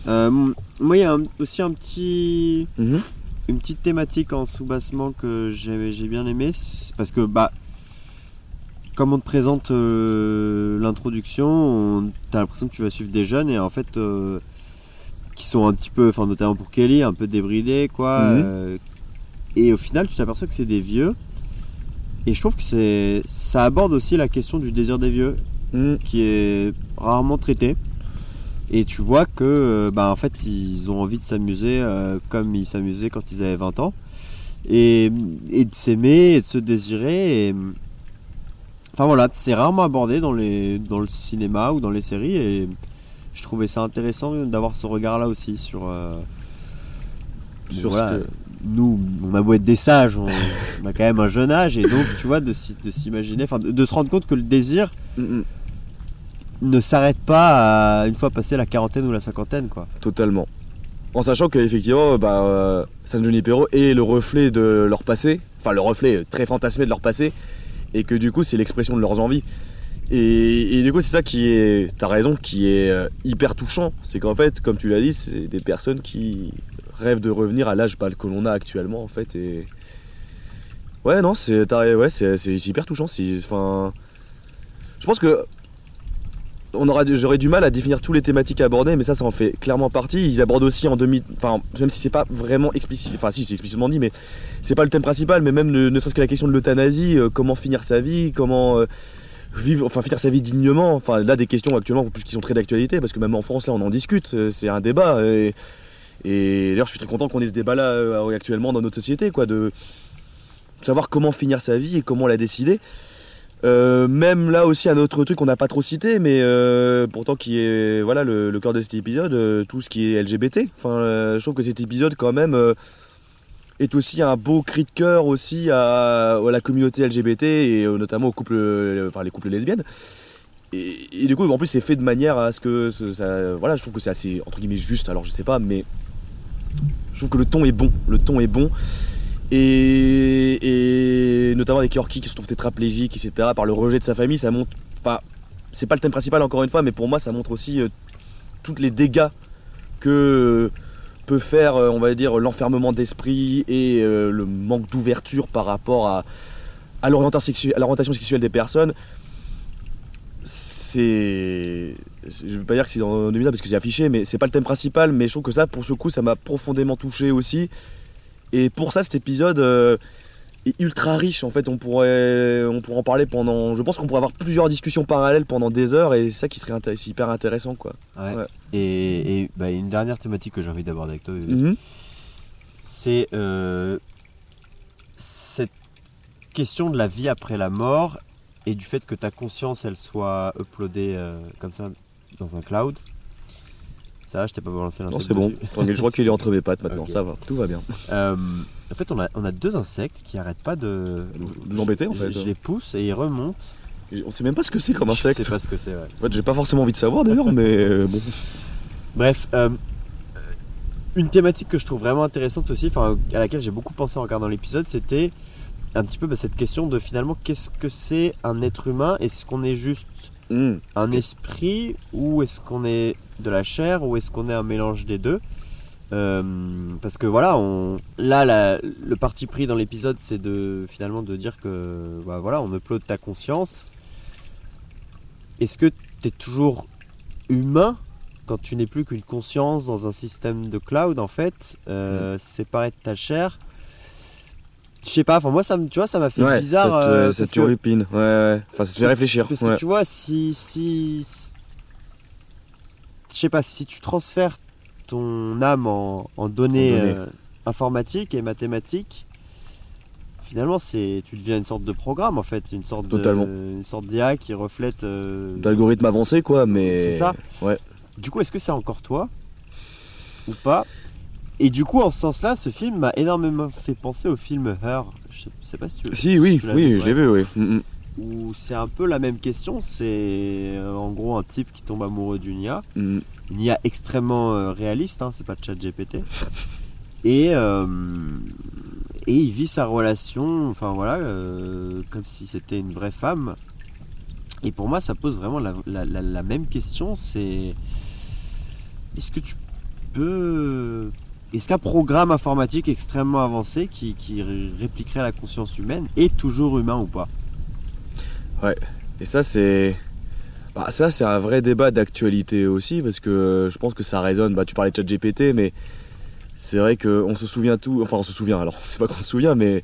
Moi, il y a un- aussi un petit, Mhm. une petite thématique en sous-bassement que j'ai bien aimé. Parce que, bah, comme on te présente euh, l'introduction, on- t'as l'impression que tu vas suivre des jeunes et en fait, euh, qui sont un petit peu, enfin, notamment pour Kelly, un peu débridés, quoi. Mhm. euh, et au final, tu t'aperçois que c'est des vieux. Et je trouve que c'est, ça aborde aussi la question du désir des vieux Mhm. qui est rarement traité. Et tu vois que, euh, bah, en fait, ils ont envie de s'amuser comme ils s'amusaient quand ils avaient 20 ans. Et, et de s'aimer et de se désirer. Et... Enfin voilà, c'est rarement abordé dans, les, dans le cinéma ou dans les séries. Et je trouvais ça intéressant d'avoir ce regard-là aussi sur. euh, Sur voilà, ce que- Nous, on a beau être des sages, on, on a quand même un jeune âge. Et donc, tu vois, de, s'imaginer, enfin, de- de se rendre compte que le désir Mhm. ne s'arrête pas à une fois passé la quarantaine ou la cinquantaine quoi. Totalement. En sachant qu'effectivement, bah, euh, San Junipero est le reflet de leur passé, enfin le reflet très fantasmé de leur passé, et que du coup c'est l'expression de leurs envies. Et, du coup c'est ça qui est, t'as raison, qui est euh, hyper touchant. C'est qu'en fait, comme tu l'as dit, c'est des personnes qui rêvent de revenir à l'âge que l'on a actuellement en fait. Et ouais, non, c'est, ouais, c'est, hyper touchant. Enfin, je pense que on aura, j'aurais du mal à définir tous les thématiques abordées, mais ça, ça en fait clairement partie. Ils abordent aussi en demi, enfin, même si c'est pas vraiment explicite, enfin, si c'est explicitement dit, mais c'est pas le thème principal, mais même ne, serait-ce que la question de l'euthanasie, euh, comment finir sa vie, comment euh, enfin, finir sa vie dignement. Enfin, là, des questions actuellement, en plus, qui sont très d'actualité, parce que même en France, là, on en discute, euh, c'est un débat. Et, et d'ailleurs, je suis très content qu'on ait ce débat-là actuellement dans notre société, quoi, de savoir comment finir sa vie et comment la décider. Euh, même là aussi un autre truc qu'on n'a pas trop cité mais euh, pourtant qui est voilà le, cœur de cet épisode euh, tout ce qui est LGBT enfin je trouve que cet épisode quand même est aussi un beau cri de cœur aussi à, la communauté LGBT et notamment aux couples enfin les couples lesbiennes. Et, du coup en plus c'est fait de manière à ce que ça voilà je trouve que c'est assez entre guillemets juste. Alors je sais pas mais je trouve que le ton est bon. Le ton est bon et, notamment avec Yorkie qui se trouve tétraplégique, etc., par le rejet de sa famille, ça montre. Enfin, c'est pas le thème principal encore une fois, mais pour moi, ça montre aussi euh, tous les dégâts que peut faire, euh, on va dire, l'enfermement d'esprit et euh, le manque d'ouverture par rapport à, à l'orientation sexuelle, sexuelle des personnes. C'est. c'est- Je veux pas dire que c'est dans 2000 parce que c'est affiché, mais c'est pas le thème principal, mais je trouve que ça, pour ce coup, ça m'a profondément touché aussi. Et pour ça, cet épisode euh, est ultra riche. En fait, on pourrait, on pourrait en parler pendant. Je pense qu'on pourrait avoir plusieurs discussions parallèles pendant des heures, et c'est ça qui serait hyper intéressant, quoi. Ouais. Et, et, bah, une dernière thématique que j'ai envie d'aborder avec toi, Mhm. c'est euh, cette question de la vie après la mort et du fait que ta conscience elle soit uploadée euh, comme ça dans un cloud. Ça va, je t'ai pas balancé Non, l'insecte c'est bon. Je crois qu'il est entre mes pattes maintenant. Ça va, tout va bien. Euh, en fait, on a, on a deux insectes qui arrêtent pas de. De l'embêter, en Je- fait. Je, les pousse et ils remontent. On sait même pas ce que c'est comme Je insecte. sais pas ce que c'est, ouais. En fait, j'ai pas forcément envie de savoir d'ailleurs, mais euh, bon. Bref, euh, une thématique que je trouve vraiment intéressante aussi, enfin à laquelle j'ai beaucoup pensé en regardant l'épisode, c'était un petit peu bah, cette question de finalement qu'est-ce que c'est un être humain? Est-ce qu'on est juste Hmm. un esprit ou est-ce qu'on est de la chair ou est-ce qu'on est un mélange des deux Euh, parce que voilà, on, là, la- le parti pris dans l'épisode, c'est de finalement de dire que bah, voilà, on upload ta conscience. Est-ce que tu es toujours humain quand tu n'es plus qu'une conscience dans un système de cloud en fait, euh, séparé de ta chair? Je sais pas, enfin moi ça me, tu vois, ça m'a fait Ouais, bizarre. ça te, euh, ça parce te que-. Ouais, ouais. Enfin, ça te fait réfléchir. parce que tu vois, si. si je sais pas, si tu transfères ton âme en, en données, En données. euh, informatiques et mathématiques, finalement, c'est tu deviens une sorte de programme en fait, une sorte Totalement. de, une sorte d'IA qui reflète. euh, D'algorithme avancé, quoi, mais. C'est ça. Ouais. Du coup, est-ce que c'est encore toi ou pas? Et du coup, en ce sens-là, ce film m'a énormément fait penser au film Her. Je sais, pas si tu. Si, oui, tu l'as oui, vu, je l'ai vu, oui. Mm, mm. Où c'est un peu la même question. C'est euh, en gros un type qui tombe amoureux d'une IA. Mm. Une IA extrêmement euh, réaliste, hein, c'est pas de chat GPT. Et, euh, et il vit sa relation, enfin voilà, euh, comme si c'était une vraie femme. Et pour moi, ça pose vraiment la, la- la- la même question c'est est-ce que tu peux. Est-ce qu'un programme informatique extrêmement avancé qui, qui ré- répliquerait la conscience humaine est toujours humain ou pas? Et ça, c'est. Bah, ça, c'est un vrai débat d'actualité aussi, parce que euh, je pense que ça résonne. Bah, tu parlais de chat GPT, mais c'est vrai qu'on se souvient tout. Enfin, on se souvient, alors, c'est pas qu'on se souvient, mais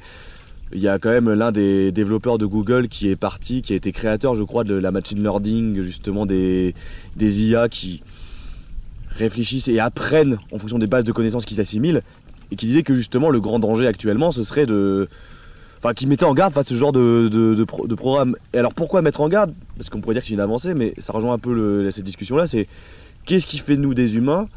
il y a quand même l'un des développeurs de Google qui est parti, qui a été créateur, je crois, de la machine learning, justement, des, des IA qui réfléchissent et apprennent en fonction des bases de connaissances qu'ils assimilent, et qui disait que justement, le grand danger actuellement, ce serait de enfin qui mettait en garde face à ce genre de, de, de pro- de programme. Et alors pourquoi mettre en garde? Parce qu'on pourrait dire que c'est une avancée, mais ça rejoint un peu cette discussion-là, c'est qu'est-ce qui fait de nous des humains?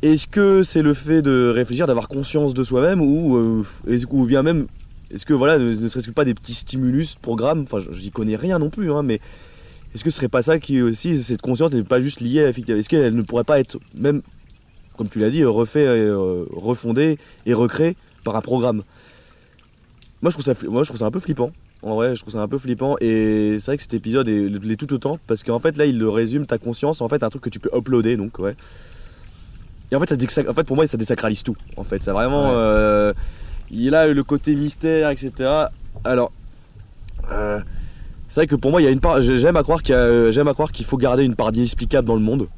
Est-ce que c'est le fait de réfléchir, d'avoir conscience de soi-même, ou, euh, ou bien même, est-ce que voilà, ne, serait-ce que pas des petits stimulus, programmes, enfin j'y connais rien non plus, hein, mais est-ce que ce serait pas ça qui aussi, cette conscience n'est pas juste liée à est-ce qu'elle ne pourrait pas être même, comme tu l'as dit, refait, euh, refondée et recréée par un programme? Moi je trouve ça moi je trouve ça un peu flippant. En vrai je trouve ça un peu flippant et c'est vrai que cet épisode est, l'est tout autant parce qu'en fait là il le résume ta conscience en fait un truc que tu peux uploader donc ouais. Et en fait ça en fait pour moi ça désacralise tout en fait. Ça vraiment Ouais. euh, il a le côté mystère etc alors euh, c'est vrai que pour moi il y a une part j'ai- j'aime à croire qu'il j'aime à croire qu'il faut garder une part d'inexplicable dans le monde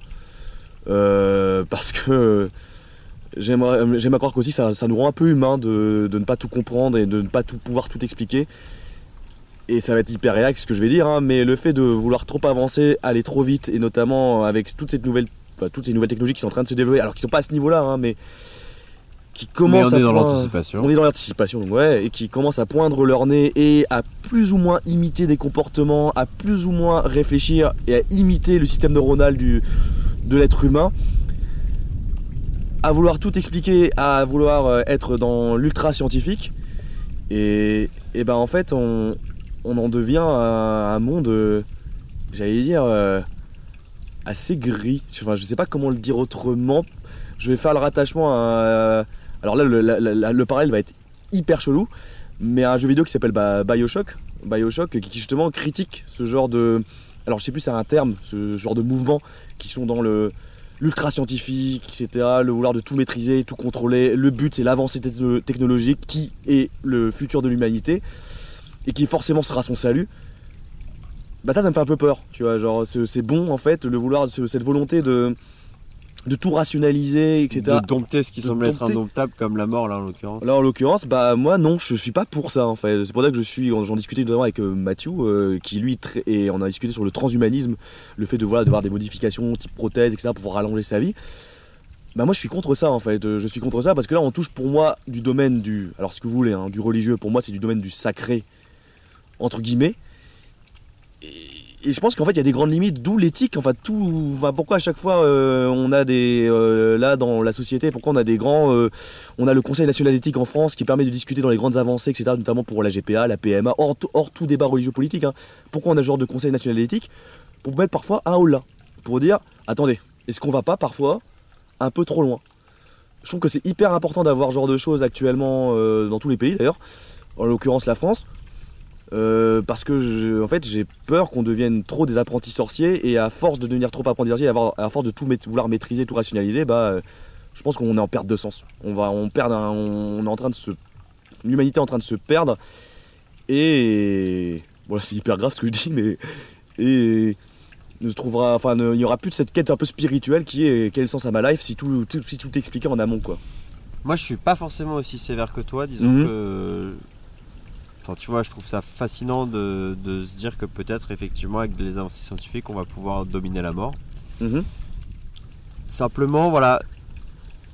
Euh, parce que j'aime à croire qu'aussi ça, ça nous rend un peu humain de, de ne pas tout comprendre et de ne pas tout pouvoir tout expliquer. Et ça va être hyper réac ce que je vais dire, hein, mais le fait de vouloir trop avancer, aller trop vite, et notamment avec toutes, cette nouvelle, enfin, toutes ces nouvelles technologies qui sont en train de se développer, alors qu'ils sont pas à ce niveau-là, hein, mais qui Mais commencent on à est dans l'anticipation. on est dans l'anticipation, donc ouais, et qui commencent à poindre leur nez et à plus ou moins imiter des comportements, à plus ou moins réfléchir et à imiter le système neuronal du, de l'être humain, à vouloir tout expliquer, à vouloir euh, être dans l'ultra scientifique, et, et ben en fait on, on en devient un, un monde, euh, j'allais dire, euh, assez gris. Enfin, je sais pas comment le dire autrement. Je vais faire le rattachement à. Alors là, le, parallèle va être hyper chelou, mais un jeu vidéo qui s'appelle bah, Bioshock. Bioshock qui justement critique ce genre de. Alors je sais plus, c'est un terme, ce genre de mouvements qui sont dans le l'ultra scientifique, etc. Le vouloir de tout maîtriser, tout contrôler. Le but, c'est l'avancée techno- technologique qui est le futur de l'humanité et qui forcément sera son salut. Bah ça, ça me fait un peu peur, tu vois. Genre, c'est bon en fait, le vouloir, ce- cette volonté de de tout rationaliser, etc. De dompter ce qui De semble être indomptable comme la mort là en l'occurrence. Là en l'occurrence, bah moi non, je suis pas pour ça en fait. C'est pour ça que je suis, j'en discutais notamment avec euh, Mathieu, euh, qui lui et on a discuté sur le transhumanisme, le fait de voilà d'avoir des modifications type prothèse, etc. pour pouvoir rallonger sa vie. Bah moi je suis contre ça en fait. Je suis contre ça parce que là on touche pour moi du domaine du, alors ce que vous voulez, hein, du religieux. Pour moi c'est du domaine du sacré entre guillemets. Et, et je pense qu'en fait il y a des grandes limites, d'où l'éthique. Enfin tout, pourquoi à chaque fois euh, on a des euh, là dans la société, pourquoi on a des grands euh, on a le Conseil national d'éthique en France qui permet de discuter dans les grandes avancées, etc., notamment pour la GPA, la PMA, hors, tout- débat religieux-politique. hein. Pourquoi on a ce genre de Conseil national d'éthique? Pour mettre parfois un haut là. Pour dire, attendez, est-ce qu'on va pas parfois un peu trop loin? Je trouve que c'est hyper important d'avoir ce genre de choses actuellement dans tous les pays d'ailleurs. en l'occurrence la France, euh, parce que je- en fait j'ai peur qu'on devienne trop des apprentis sorciers et à force de devenir trop apprentis sorciers, à force de tout vouloir maîtriser, tout rationaliser, bah euh, je pense qu'on est en perte de sens. On va, on perd, un- on, est en train de se, l'humanité est en train de se perdre et voilà c'est hyper grave ce que je dis, mais et ne trouvera, enfin il n'y aura plus de cette quête un peu spirituelle qui est quel est le sens à ma life si tout, tout- si tout est expliqué en amont quoi. Moi, je suis pas forcément aussi sévère que toi. Disons Mhm. que. Enfin, tu vois, je trouve ça fascinant de, de se dire que peut-être, effectivement, avec les avancées scientifiques, on va pouvoir dominer la mort. Mhm. Simplement, voilà.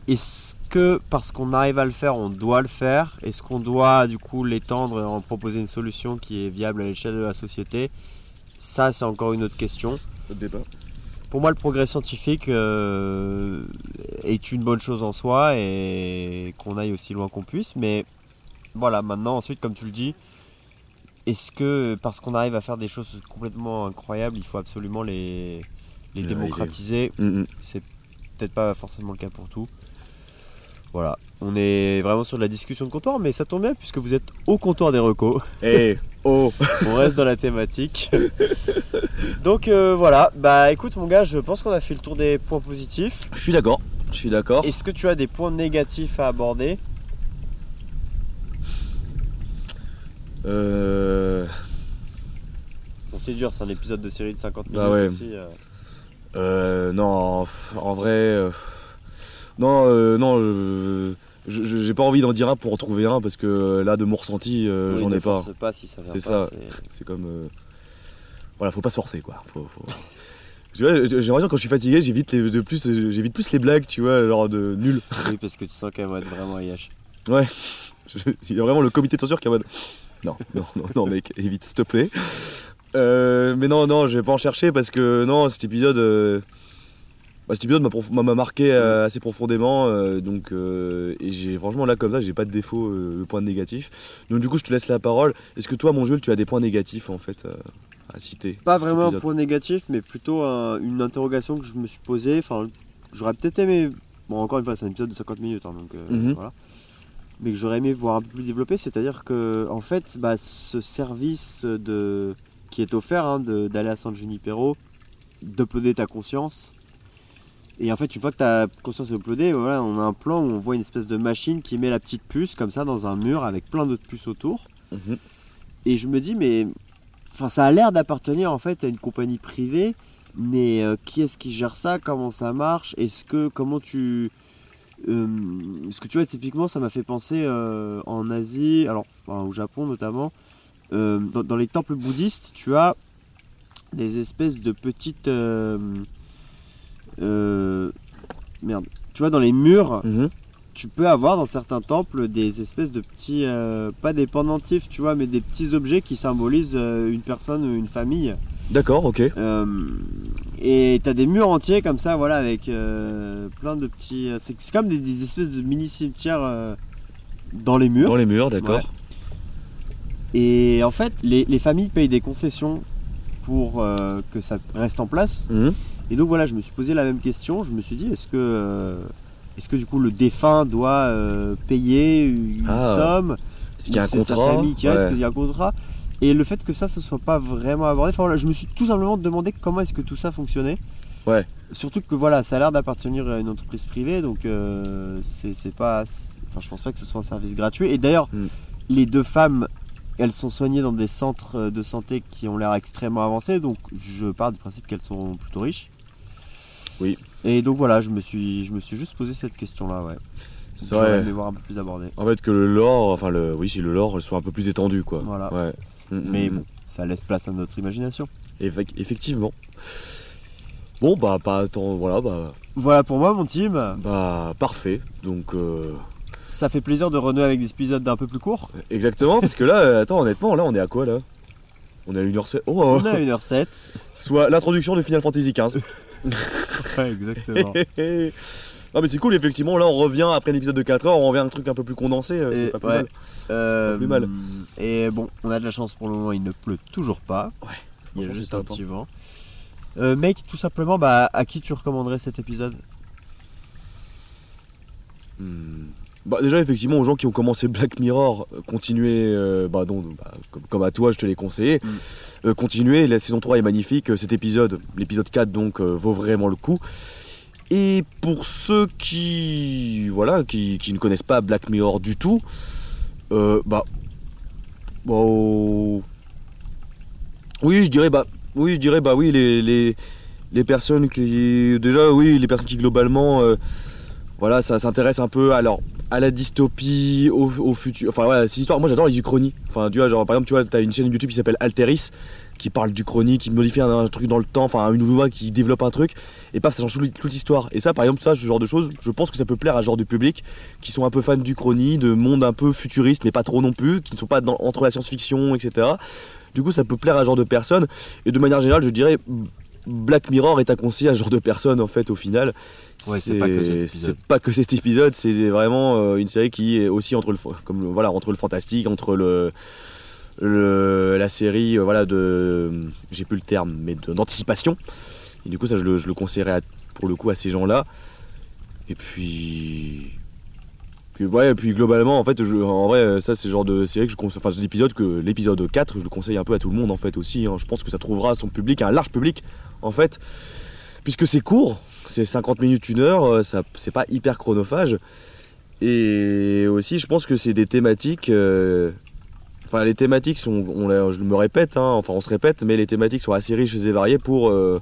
Est-ce que parce qu'on arrive à le faire, on doit le faire? Est-ce qu'on doit, du coup, l'étendre et en proposer une solution qui est viable à l'échelle de la société? Ça, c'est encore une autre question. Autre débat. Pour moi, le progrès scientifique euh, est une bonne chose en soi et qu'on aille aussi loin qu'on puisse. Mais voilà, maintenant, ensuite, comme tu le dis, est-ce que parce qu'on arrive à faire des choses complètement incroyables, il faut absolument les, démocratiser. C'est peut-être pas forcément le cas pour tout. Voilà, on est vraiment sur de la discussion de comptoir, mais ça tombe bien puisque vous êtes au comptoir des recos. Eh, oh On reste dans la thématique. Donc euh, voilà, bah écoute mon gars, je pense qu'on a fait le tour des points positifs. Je suis d'accord, je suis d'accord. Est-ce que tu as des points négatifs à aborder? Euh, Bon c'est dur, c'est un épisode de série de 50 minutes Bah ouais. aussi. euh. euh, non, en vrai, euh, non, euh, non, j'ai pas envie d'en dire un pour en trouver un parce que là, de mon ressenti, Oui, j'en ai pas. pas si ça C'est ça. c'est- comme, voilà, faut pas se forcer quoi. Faut, faut- Tu vois, j'ai l'impression que quand je suis fatigué, j'évite de plus, j'évite plus les blagues, tu vois, genre de nul. Oui, parce que tu sens qu'elle va être vraiment IH. Il y a vraiment le comité de censure qui est en mode non, non, non, non, mec, évite, s'il te plaît. Euh, mais non, non, je vais pas en chercher parce que non, cet épisode, euh, bah, cet épisode m'a marqué euh, assez profondément. donc, et j'ai franchement là comme ça, j'ai pas de défaut, euh, de points négatifs. Donc du coup, je te laisse la parole. Est-ce que toi, mon Jules, tu as des points négatifs en fait à citer Pas vraiment un point négatif, mais plutôt un- une interrogation que je me suis posée. Enfin, j'aurais peut-être aimé. Bon, encore une fois, c'est un épisode de 50 minutes, hein, donc Mhm. voilà. Mais que j'aurais aimé voir un peu plus développé, c'est-à-dire que, en fait, bah, ce service de qui est offert hein, d'aller à San Junipero, d'uploader ta conscience. Et en fait, une fois que ta conscience est uploadée, voilà, on a un plan où on voit une espèce de machine qui met la petite puce comme ça dans un mur avec plein d'autres puces autour. Mhm. Et je me dis, mais enfin, ça a l'air d'appartenir en fait à une compagnie privée, mais euh, qui est-ce qui gère ça? Comment ça marche? Est-ce que comment tu ce que tu vois typiquement ça m'a fait penser euh, en Asie, alors enfin, au Japon notamment, euh, dans, les temples bouddhistes, tu as des espèces de petites euh, euh, merde, tu vois dans les murs Mhm. Tu peux avoir dans certains temples des espèces de petits, euh, pas des pendentifs, tu vois, mais des petits objets qui symbolisent euh, une personne ou une famille. D'accord, ok. Euh, et t'as des murs entiers comme ça, voilà, avec euh, plein de petits. C'est comme des, des espèces de mini cimetières dans les murs. Dans les murs, d'accord. Ouais. Et en fait, les, les familles payent des concessions pour que ça reste en place. Mhm. Et donc voilà, je me suis posé la même question. Je me suis dit, est-ce que, est-ce que du coup le défunt doit euh, payer une Ah. somme Est-ce qu'il y a un contrat sa famille qui reste, Ouais. est-ce qu'il y a un contrat? Et le fait que ça, ce soit pas vraiment abordé, enfin voilà, je me suis tout simplement demandé comment est-ce que tout ça fonctionnait. Ouais. Surtout que voilà, ça a l'air d'appartenir à une entreprise privée, donc euh, c'est pas, enfin je pense pas que ce soit un service gratuit. Et d'ailleurs, Mm. les deux femmes, elles sont soignées dans des centres euh, de santé qui ont l'air extrêmement avancés, donc je pars du principe qu'elles sont plutôt riches. Oui. Et donc voilà, je me suis, je me suis juste posé cette question-là, ouais. C'est J'aurais vrai. aimé voir un peu plus abordé. En fait, que le lore, enfin, le, oui, si le lore soit un peu plus étendu, quoi. Voilà. Ouais. Mhm, Mais mhm. bon, ça laisse place à notre imagination. Effec- effectivement. Bon, bah, pas attends, voilà, bah, Voilà pour moi, mon team. bah, parfait. Donc, euh, Ça fait plaisir de renouer avec des épisodes d'un peu plus courts. exactement, parce que là, euh, attends, honnêtement, là, on est à quoi, là? On est à 1h07. Oh, oh. On est à 1h07. Soit l'introduction de Final Fantasy XV. Ouais, exactement. non, mais c'est cool, effectivement, là, on revient après un épisode de 4 heures, on revient à un truc un peu plus condensé, euh, c'est pas plus ouais. mal. Euh, plus mal. Et bon, on a de la chance pour le moment, il ne pleut toujours pas. Ouais, Il y a juste un top, hein. petit vent. Euh, mec, tout simplement, bah, à qui tu recommanderais cet épisode? Hmm. Bah déjà effectivement aux gens qui ont commencé Black Mirror, euh, continuez, euh, bah, non, bah, comme, comme à toi je te l'ai conseillé, Mm. Euh, continuez, la saison 3 est magnifique, cet épisode, l'épisode 4 donc euh, vaut vraiment le coup. Et pour ceux qui voilà qui, qui ne connaissent pas Black Mirror du tout, euh, bah, oh, oui je dirais bah oui je dirais bah oui les, les, les personnes qui déjà oui les personnes qui globalement voilà ça s'intéresse un peu alors à la dystopie au, futur enfin voilà ces histoires moi j'adore les uchronies enfin tu vois genre par exemple tu vois t'as une chaîne YouTube qui s'appelle Alteris qui parle d'Uchronie, qui modifie un, truc dans le temps, enfin une loi qui développe un truc, et paf, ça change toute, toute l'histoire. Et ça, par exemple, ça, ce genre de choses, je pense que ça peut plaire à ce genre de public qui sont un peu fans d'Uchronie, de monde un peu futuriste, mais pas trop non plus, qui ne sont pas entre la science-fiction, etc. Du coup, ça peut plaire à ce genre de personnes. Et de manière générale, je dirais, Black Mirror est un conseil à ce genre de personnes, en fait, au final. Ouais, c'est pas que cet épisode. c'est pas que cet épisode, c'est vraiment euh, une série qui est aussi entre le, comme, voilà, entre le fantastique, entre le, le- la série, euh, voilà, de. J'ai plus le terme, mais d'anticipation. Et du coup, ça, je le, je le conseillerais à- pour le coup à ces gens-là. Et puis. Puis, ouais, et puis globalement, en fait, je, en vrai, ça, c'est le genre de série que je conseille. Enfin, cet épisode, que l'épisode 4, je le conseille un peu à tout le monde, en fait, aussi. hein. Je pense que ça trouvera son public, un large public, en fait. Puisque c'est court, c'est 50 minutes, une heure, euh, ça, c'est pas hyper chronophage. Et aussi, je pense que c'est des thématiques. euh, Enfin, les thématiques sont, je me répète, hein, enfin on se répète, mais les thématiques sont assez riches et variées pour, euh,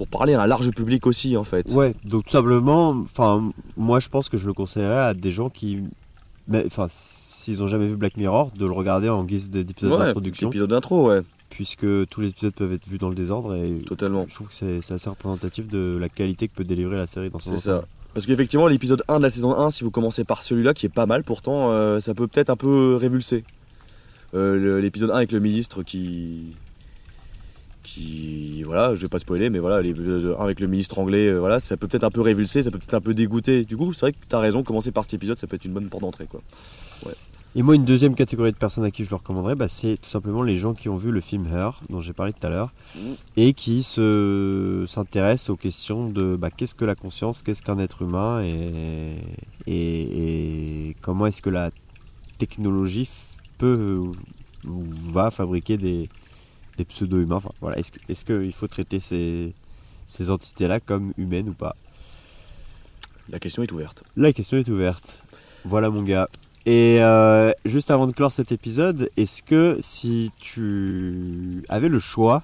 pour parler à un large public aussi, en fait. Ouais, donc tout simplement, enfin, moi je pense que je le conseillerais à des gens qui, mais enfin, s'ils ont jamais vu Black Mirror, de le regarder en guise de- d'épisode Ouais, d'introduction, Épisode d'intro, ouais, puisque tous les épisodes peuvent être vus dans le désordre et totalement. je trouve que c'est assez représentatif de la qualité que peut délivrer la série dans son C'est ça. ensemble. Parce qu'effectivement, l'épisode 1 de la saison 1, si vous commencez par celui-là, qui est pas mal pourtant, euh, ça peut peut-être un peu révulser. Euh, l'épisode 1 avec le ministre qui. Qui. Voilà, je vais pas spoiler, mais voilà, 1 avec le ministre anglais, euh, voilà, ça peut peut-être un peu révulser, ça peut peut-être un peu dégoûter. Du coup, c'est vrai que t'as raison, commencer par cet épisode, ça peut être une bonne porte d'entrée, quoi. Et moi, une deuxième catégorie de personnes à qui je le recommanderais, bah, c'est tout simplement les gens qui ont vu le film Her, dont j'ai parlé tout à l'heure, Mhm. et qui se s'intéressent aux questions de bah, qu'est-ce que la conscience, qu'est-ce qu'un être humain, et, et, et comment est-ce que la technologie peut ou va fabriquer des, des pseudo-humains. Enfin, voilà. Est-ce que- est-ce qu'il faut traiter ces, ces entités-là comme humaines ou pas? La question est ouverte. La question est ouverte. Voilà mon gars. Et euh, juste avant de clore cet épisode, est-ce que si tu avais le choix,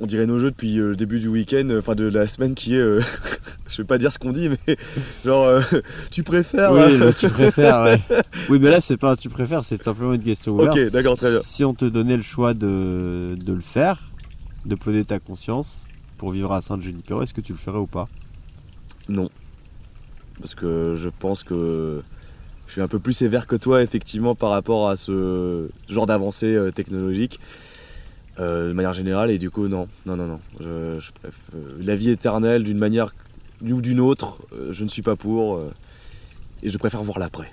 On dirait nos jeux depuis euh, le début du week-end, euh, enfin de la semaine qui est. euh, je vais pas dire ce qu'on dit, mais genre, euh, tu préfères. oui, le tu préfères, ouais. Oui, mais là c'est pas un tu préfères, c'est simplement une question ouverte. Ok, d'accord, très bien. Si on te donnait le choix de, de le faire, de poser ta conscience pour vivre à Saint-Junipero, est-ce que tu le ferais ou pas? Non. Parce que je pense que je suis un peu plus sévère que toi, effectivement, par rapport à ce genre d'avancée technologique. Euh, de manière générale, et du coup, non. Non, non, non. Je, je préfère- euh, la vie éternelle, d'une manière ou d'une autre, euh, je ne suis pas pour. et je préfère voir l'après.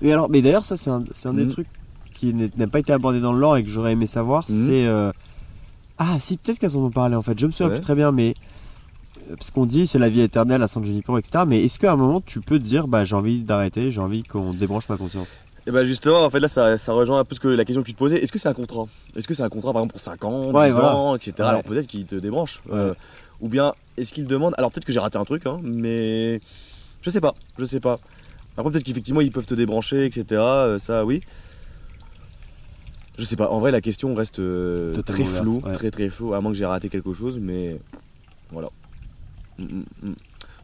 Et alors, mais d'ailleurs, ça, c'est un, c'est un des Mhm. trucs qui n'a pas été abordé dans le lore et que j'aurais aimé savoir. Mhm. C'est. euh, Ah, si, peut-être qu'elles en ont parlé en fait. Je me souviens Ouais. plus très bien, mais. Parce qu'on dit c'est la vie éternelle à San Junipero, etc. Mais est-ce qu'à un moment tu peux te dire bah j'ai envie d'arrêter, j'ai envie qu'on débranche ma conscience? Et bah justement, en fait, là, ça, ça rejoint un peu ce que, la question que tu te posais. Est-ce que c'est un contrat? Est-ce que c'est un contrat, par exemple, pour 5 ans, 10 Ouais, voilà. ans, etc. Ouais. Alors peut-être qu'il te débranche. euh, ou bien, est-ce qu'il demande? Alors peut-être que j'ai raté un truc, hein, mais je sais pas. Je sais pas. Par contre, peut-être qu'effectivement, ils peuvent te débrancher, etc. euh, ça, oui. Je sais pas. En vrai, la question reste euh, très floue, très très floue, à moins que j'ai raté quelque chose, mais voilà. Mm, mm, mm.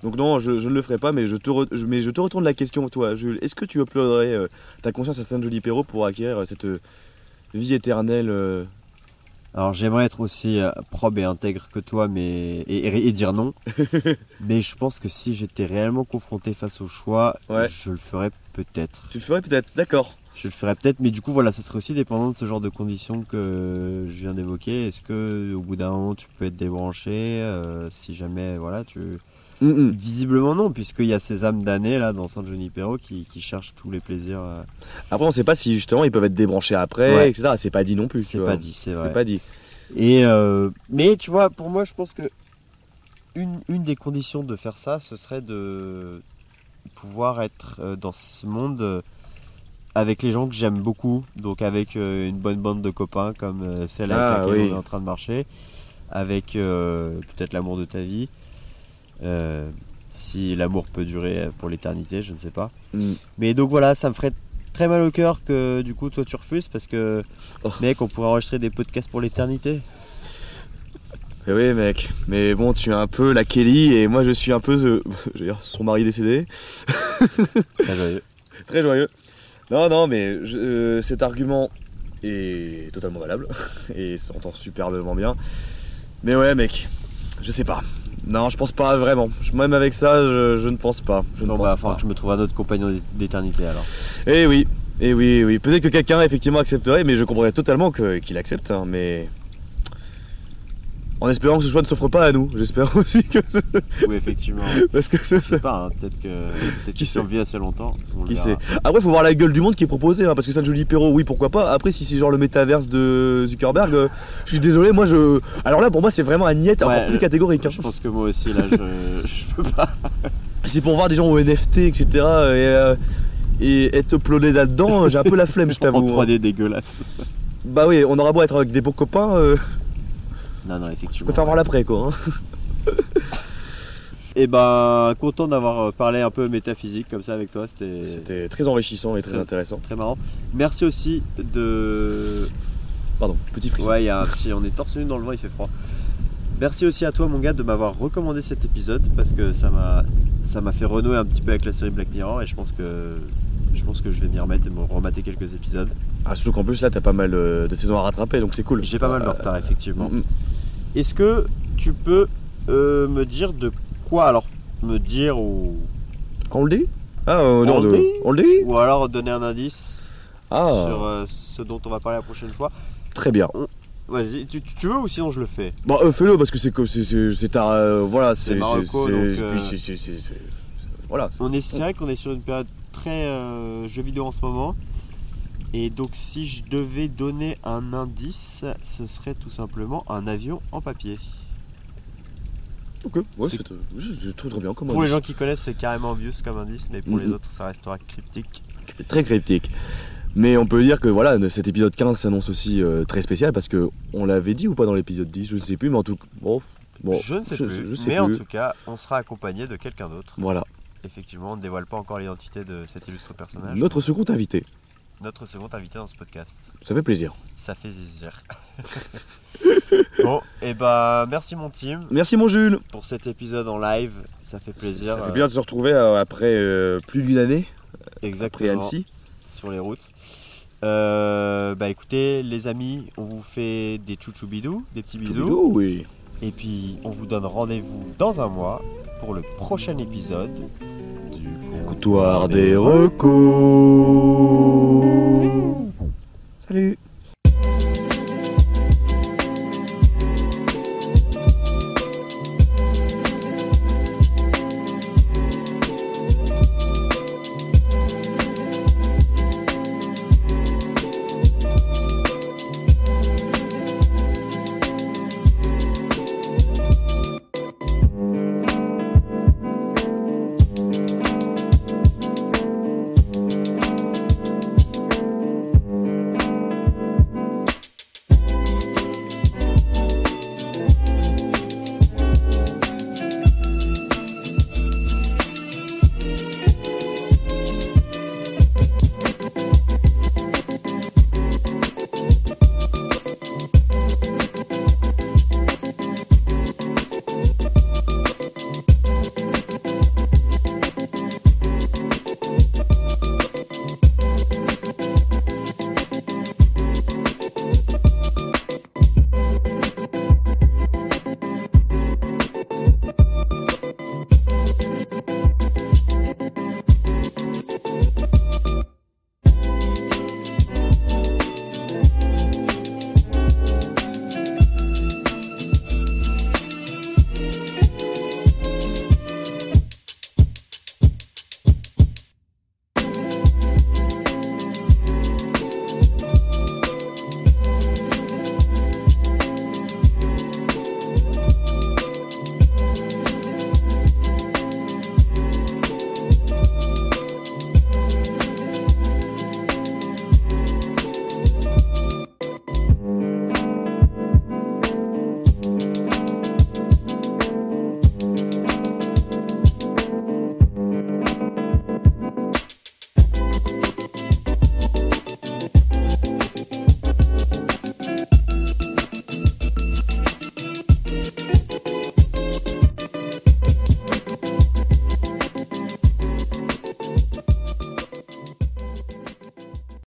Donc non, je, je ne le ferai pas, mais je te, re- je- mais je te retourne la question, toi, Jules. Est-ce que tu uploaderais euh, ta conscience à San Junipero pour acquérir euh, cette euh, vie éternelle euh, Alors j'aimerais être aussi probe et intègre que toi, mais et, et- et dire non. mais je pense que si j'étais réellement confronté face au choix, Ouais. je le ferais peut-être. Tu le ferais peut-être, d'accord. Je le ferais peut-être, mais du coup voilà, ça serait aussi dépendant de ce genre de conditions que je viens d'évoquer. Est-ce que au bout d'un moment tu peux être débranché euh, Si jamais voilà, tu Mm, mm. visiblement non, puisqu'il y a ces âmes damnées là dans San Junipero qui, qui cherchent tous les plaisirs. euh, Après, on sait pas si justement ils peuvent être débranchés après, Ouais. etc. C'est pas dit non plus. C'est vois. pas dit, c'est vrai. C'est pas dit. Et euh, mais tu vois, pour moi, je pense que une, une des conditions de faire ça, ce serait de pouvoir être euh, dans ce monde euh, avec les gens que j'aime beaucoup, donc avec euh, une bonne bande de copains comme euh, celle avec Ah, laquelle oui. on est en train de marcher, avec euh, peut-être l'amour de ta vie, euh, si l'amour peut durer pour l'éternité, je ne sais pas. Mm. Mais donc voilà, ça me ferait très mal au cœur que du coup toi tu refuses parce que Oh. mec, on pourrait enregistrer des podcasts pour l'éternité. Eh oui mec, mais bon tu es un peu la Kelly et moi je suis un peu euh, je veux dire, son mari décédé. Très joyeux. Très joyeux. Non non mais je- euh, cet argument est totalement valable et s'entend superbement bien. Mais ouais mec, je sais pas. Non je pense pas vraiment. Même avec ça je, je ne pense pas. Je ne pense bah, pas. faudra que je me trouve un autre compagnon d'éternité alors. Eh oui, eh oui, oui. Peut-être que quelqu'un effectivement accepterait, mais je comprendrais totalement qu'il accepte. hein, mais en espérant que ce choix ne s'offre pas à nous. J'espère aussi que ce- Oui, effectivement. parce que Je je sais pas, hein, peut-être que, peut Qui que si sait on vit assez longtemps, on Qui sait Après, faut voir la gueule du monde qui est proposé, hein, parce que San Junipero, oui, pourquoi pas. Après, si c'est genre le métaverse de Zuckerberg, euh, je suis désolé, moi je. Alors là, pour moi, c'est vraiment un niet encore Ouais, plus catégorique. hein. Je pense que moi aussi, là, je, je peux pas. C'est pour voir des gens au NFT, etc. Et, euh, et être uploadé là-dedans, j'ai un peu la flemme, je En t'avoue. hein. 3D dégueulasse. Bah oui, on aura beau être avec des beaux copains, euh, Non, non, je effectivement. préfère voir l'après, quoi. hein. Et ben, content d'avoir euh, parlé un peu métaphysique comme ça avec toi, c'était très enrichissant et très Très- intéressant. très marrant. Merci aussi de. Pardon, petit frisson. Ouais, y a un petit. On est torse nu dans le vent, il fait froid. Merci aussi à toi, mon gars, de m'avoir recommandé cet épisode parce que ça m'a, ça m'a fait renouer un petit peu avec la série Black Mirror et je pense que, je pense que je vais m'y remettre et me remater quelques épisodes. Ah, surtout qu'en plus, là, t'as pas mal euh, de saisons à rattraper, donc c'est cool. J'ai pas mal de Euh, retard, effectivement. mm, mm. Est-ce que tu peux euh, me dire de quoi alors me dire ou, On le dit Ah, euh, non, On le dit on le dit ou alors donner un indice Ah, sur euh, ce dont on va parler la prochaine fois très bien. Vas-y, tu, tu veux ou sinon je le fais? Bon, euh, fais-le parce que c'est c'est ta voilà C'est c'est voilà. On est, c'est vrai qu'on est sur une période très jeux vidéo en ce moment. Et donc si je devais donner un indice, ce serait tout simplement un avion en papier. Ok, ouais, c'est- euh, c'est très très bien comme Pour les gens qui connaissent, c'est carrément obvious comme indice, mais pour les Mhm. autres, ça restera cryptique. très cryptique. Mais on peut dire que voilà, cet épisode 15 s'annonce aussi euh, très spécial parce que on l'avait dit ou pas dans l'épisode 10, je sais plus, mais en tout cas, bon, bon, je ne sais plus, je sais mais en tout cas, on sera accompagné de quelqu'un d'autre. Voilà, Effectivement, on ne dévoile pas encore l'identité de cet illustre personnage. notre second invité, Notre second invité dans ce podcast. ça fait plaisir. Ça fait zizir. bon, et bah merci mon team Merci mon Jules. pour cet épisode en live. Ça fait plaisir. Ça fait euh, bien de se retrouver euh, après euh, plus d'une année après Exactement. Annecy. sur les routes. Euh, bah écoutez les amis, on vous fait des chouchoubidous, des petits bisous. Bisous, oui. Et puis on vous donne rendez-vous dans un mois pour le prochain épisode comptoir des recours. Salut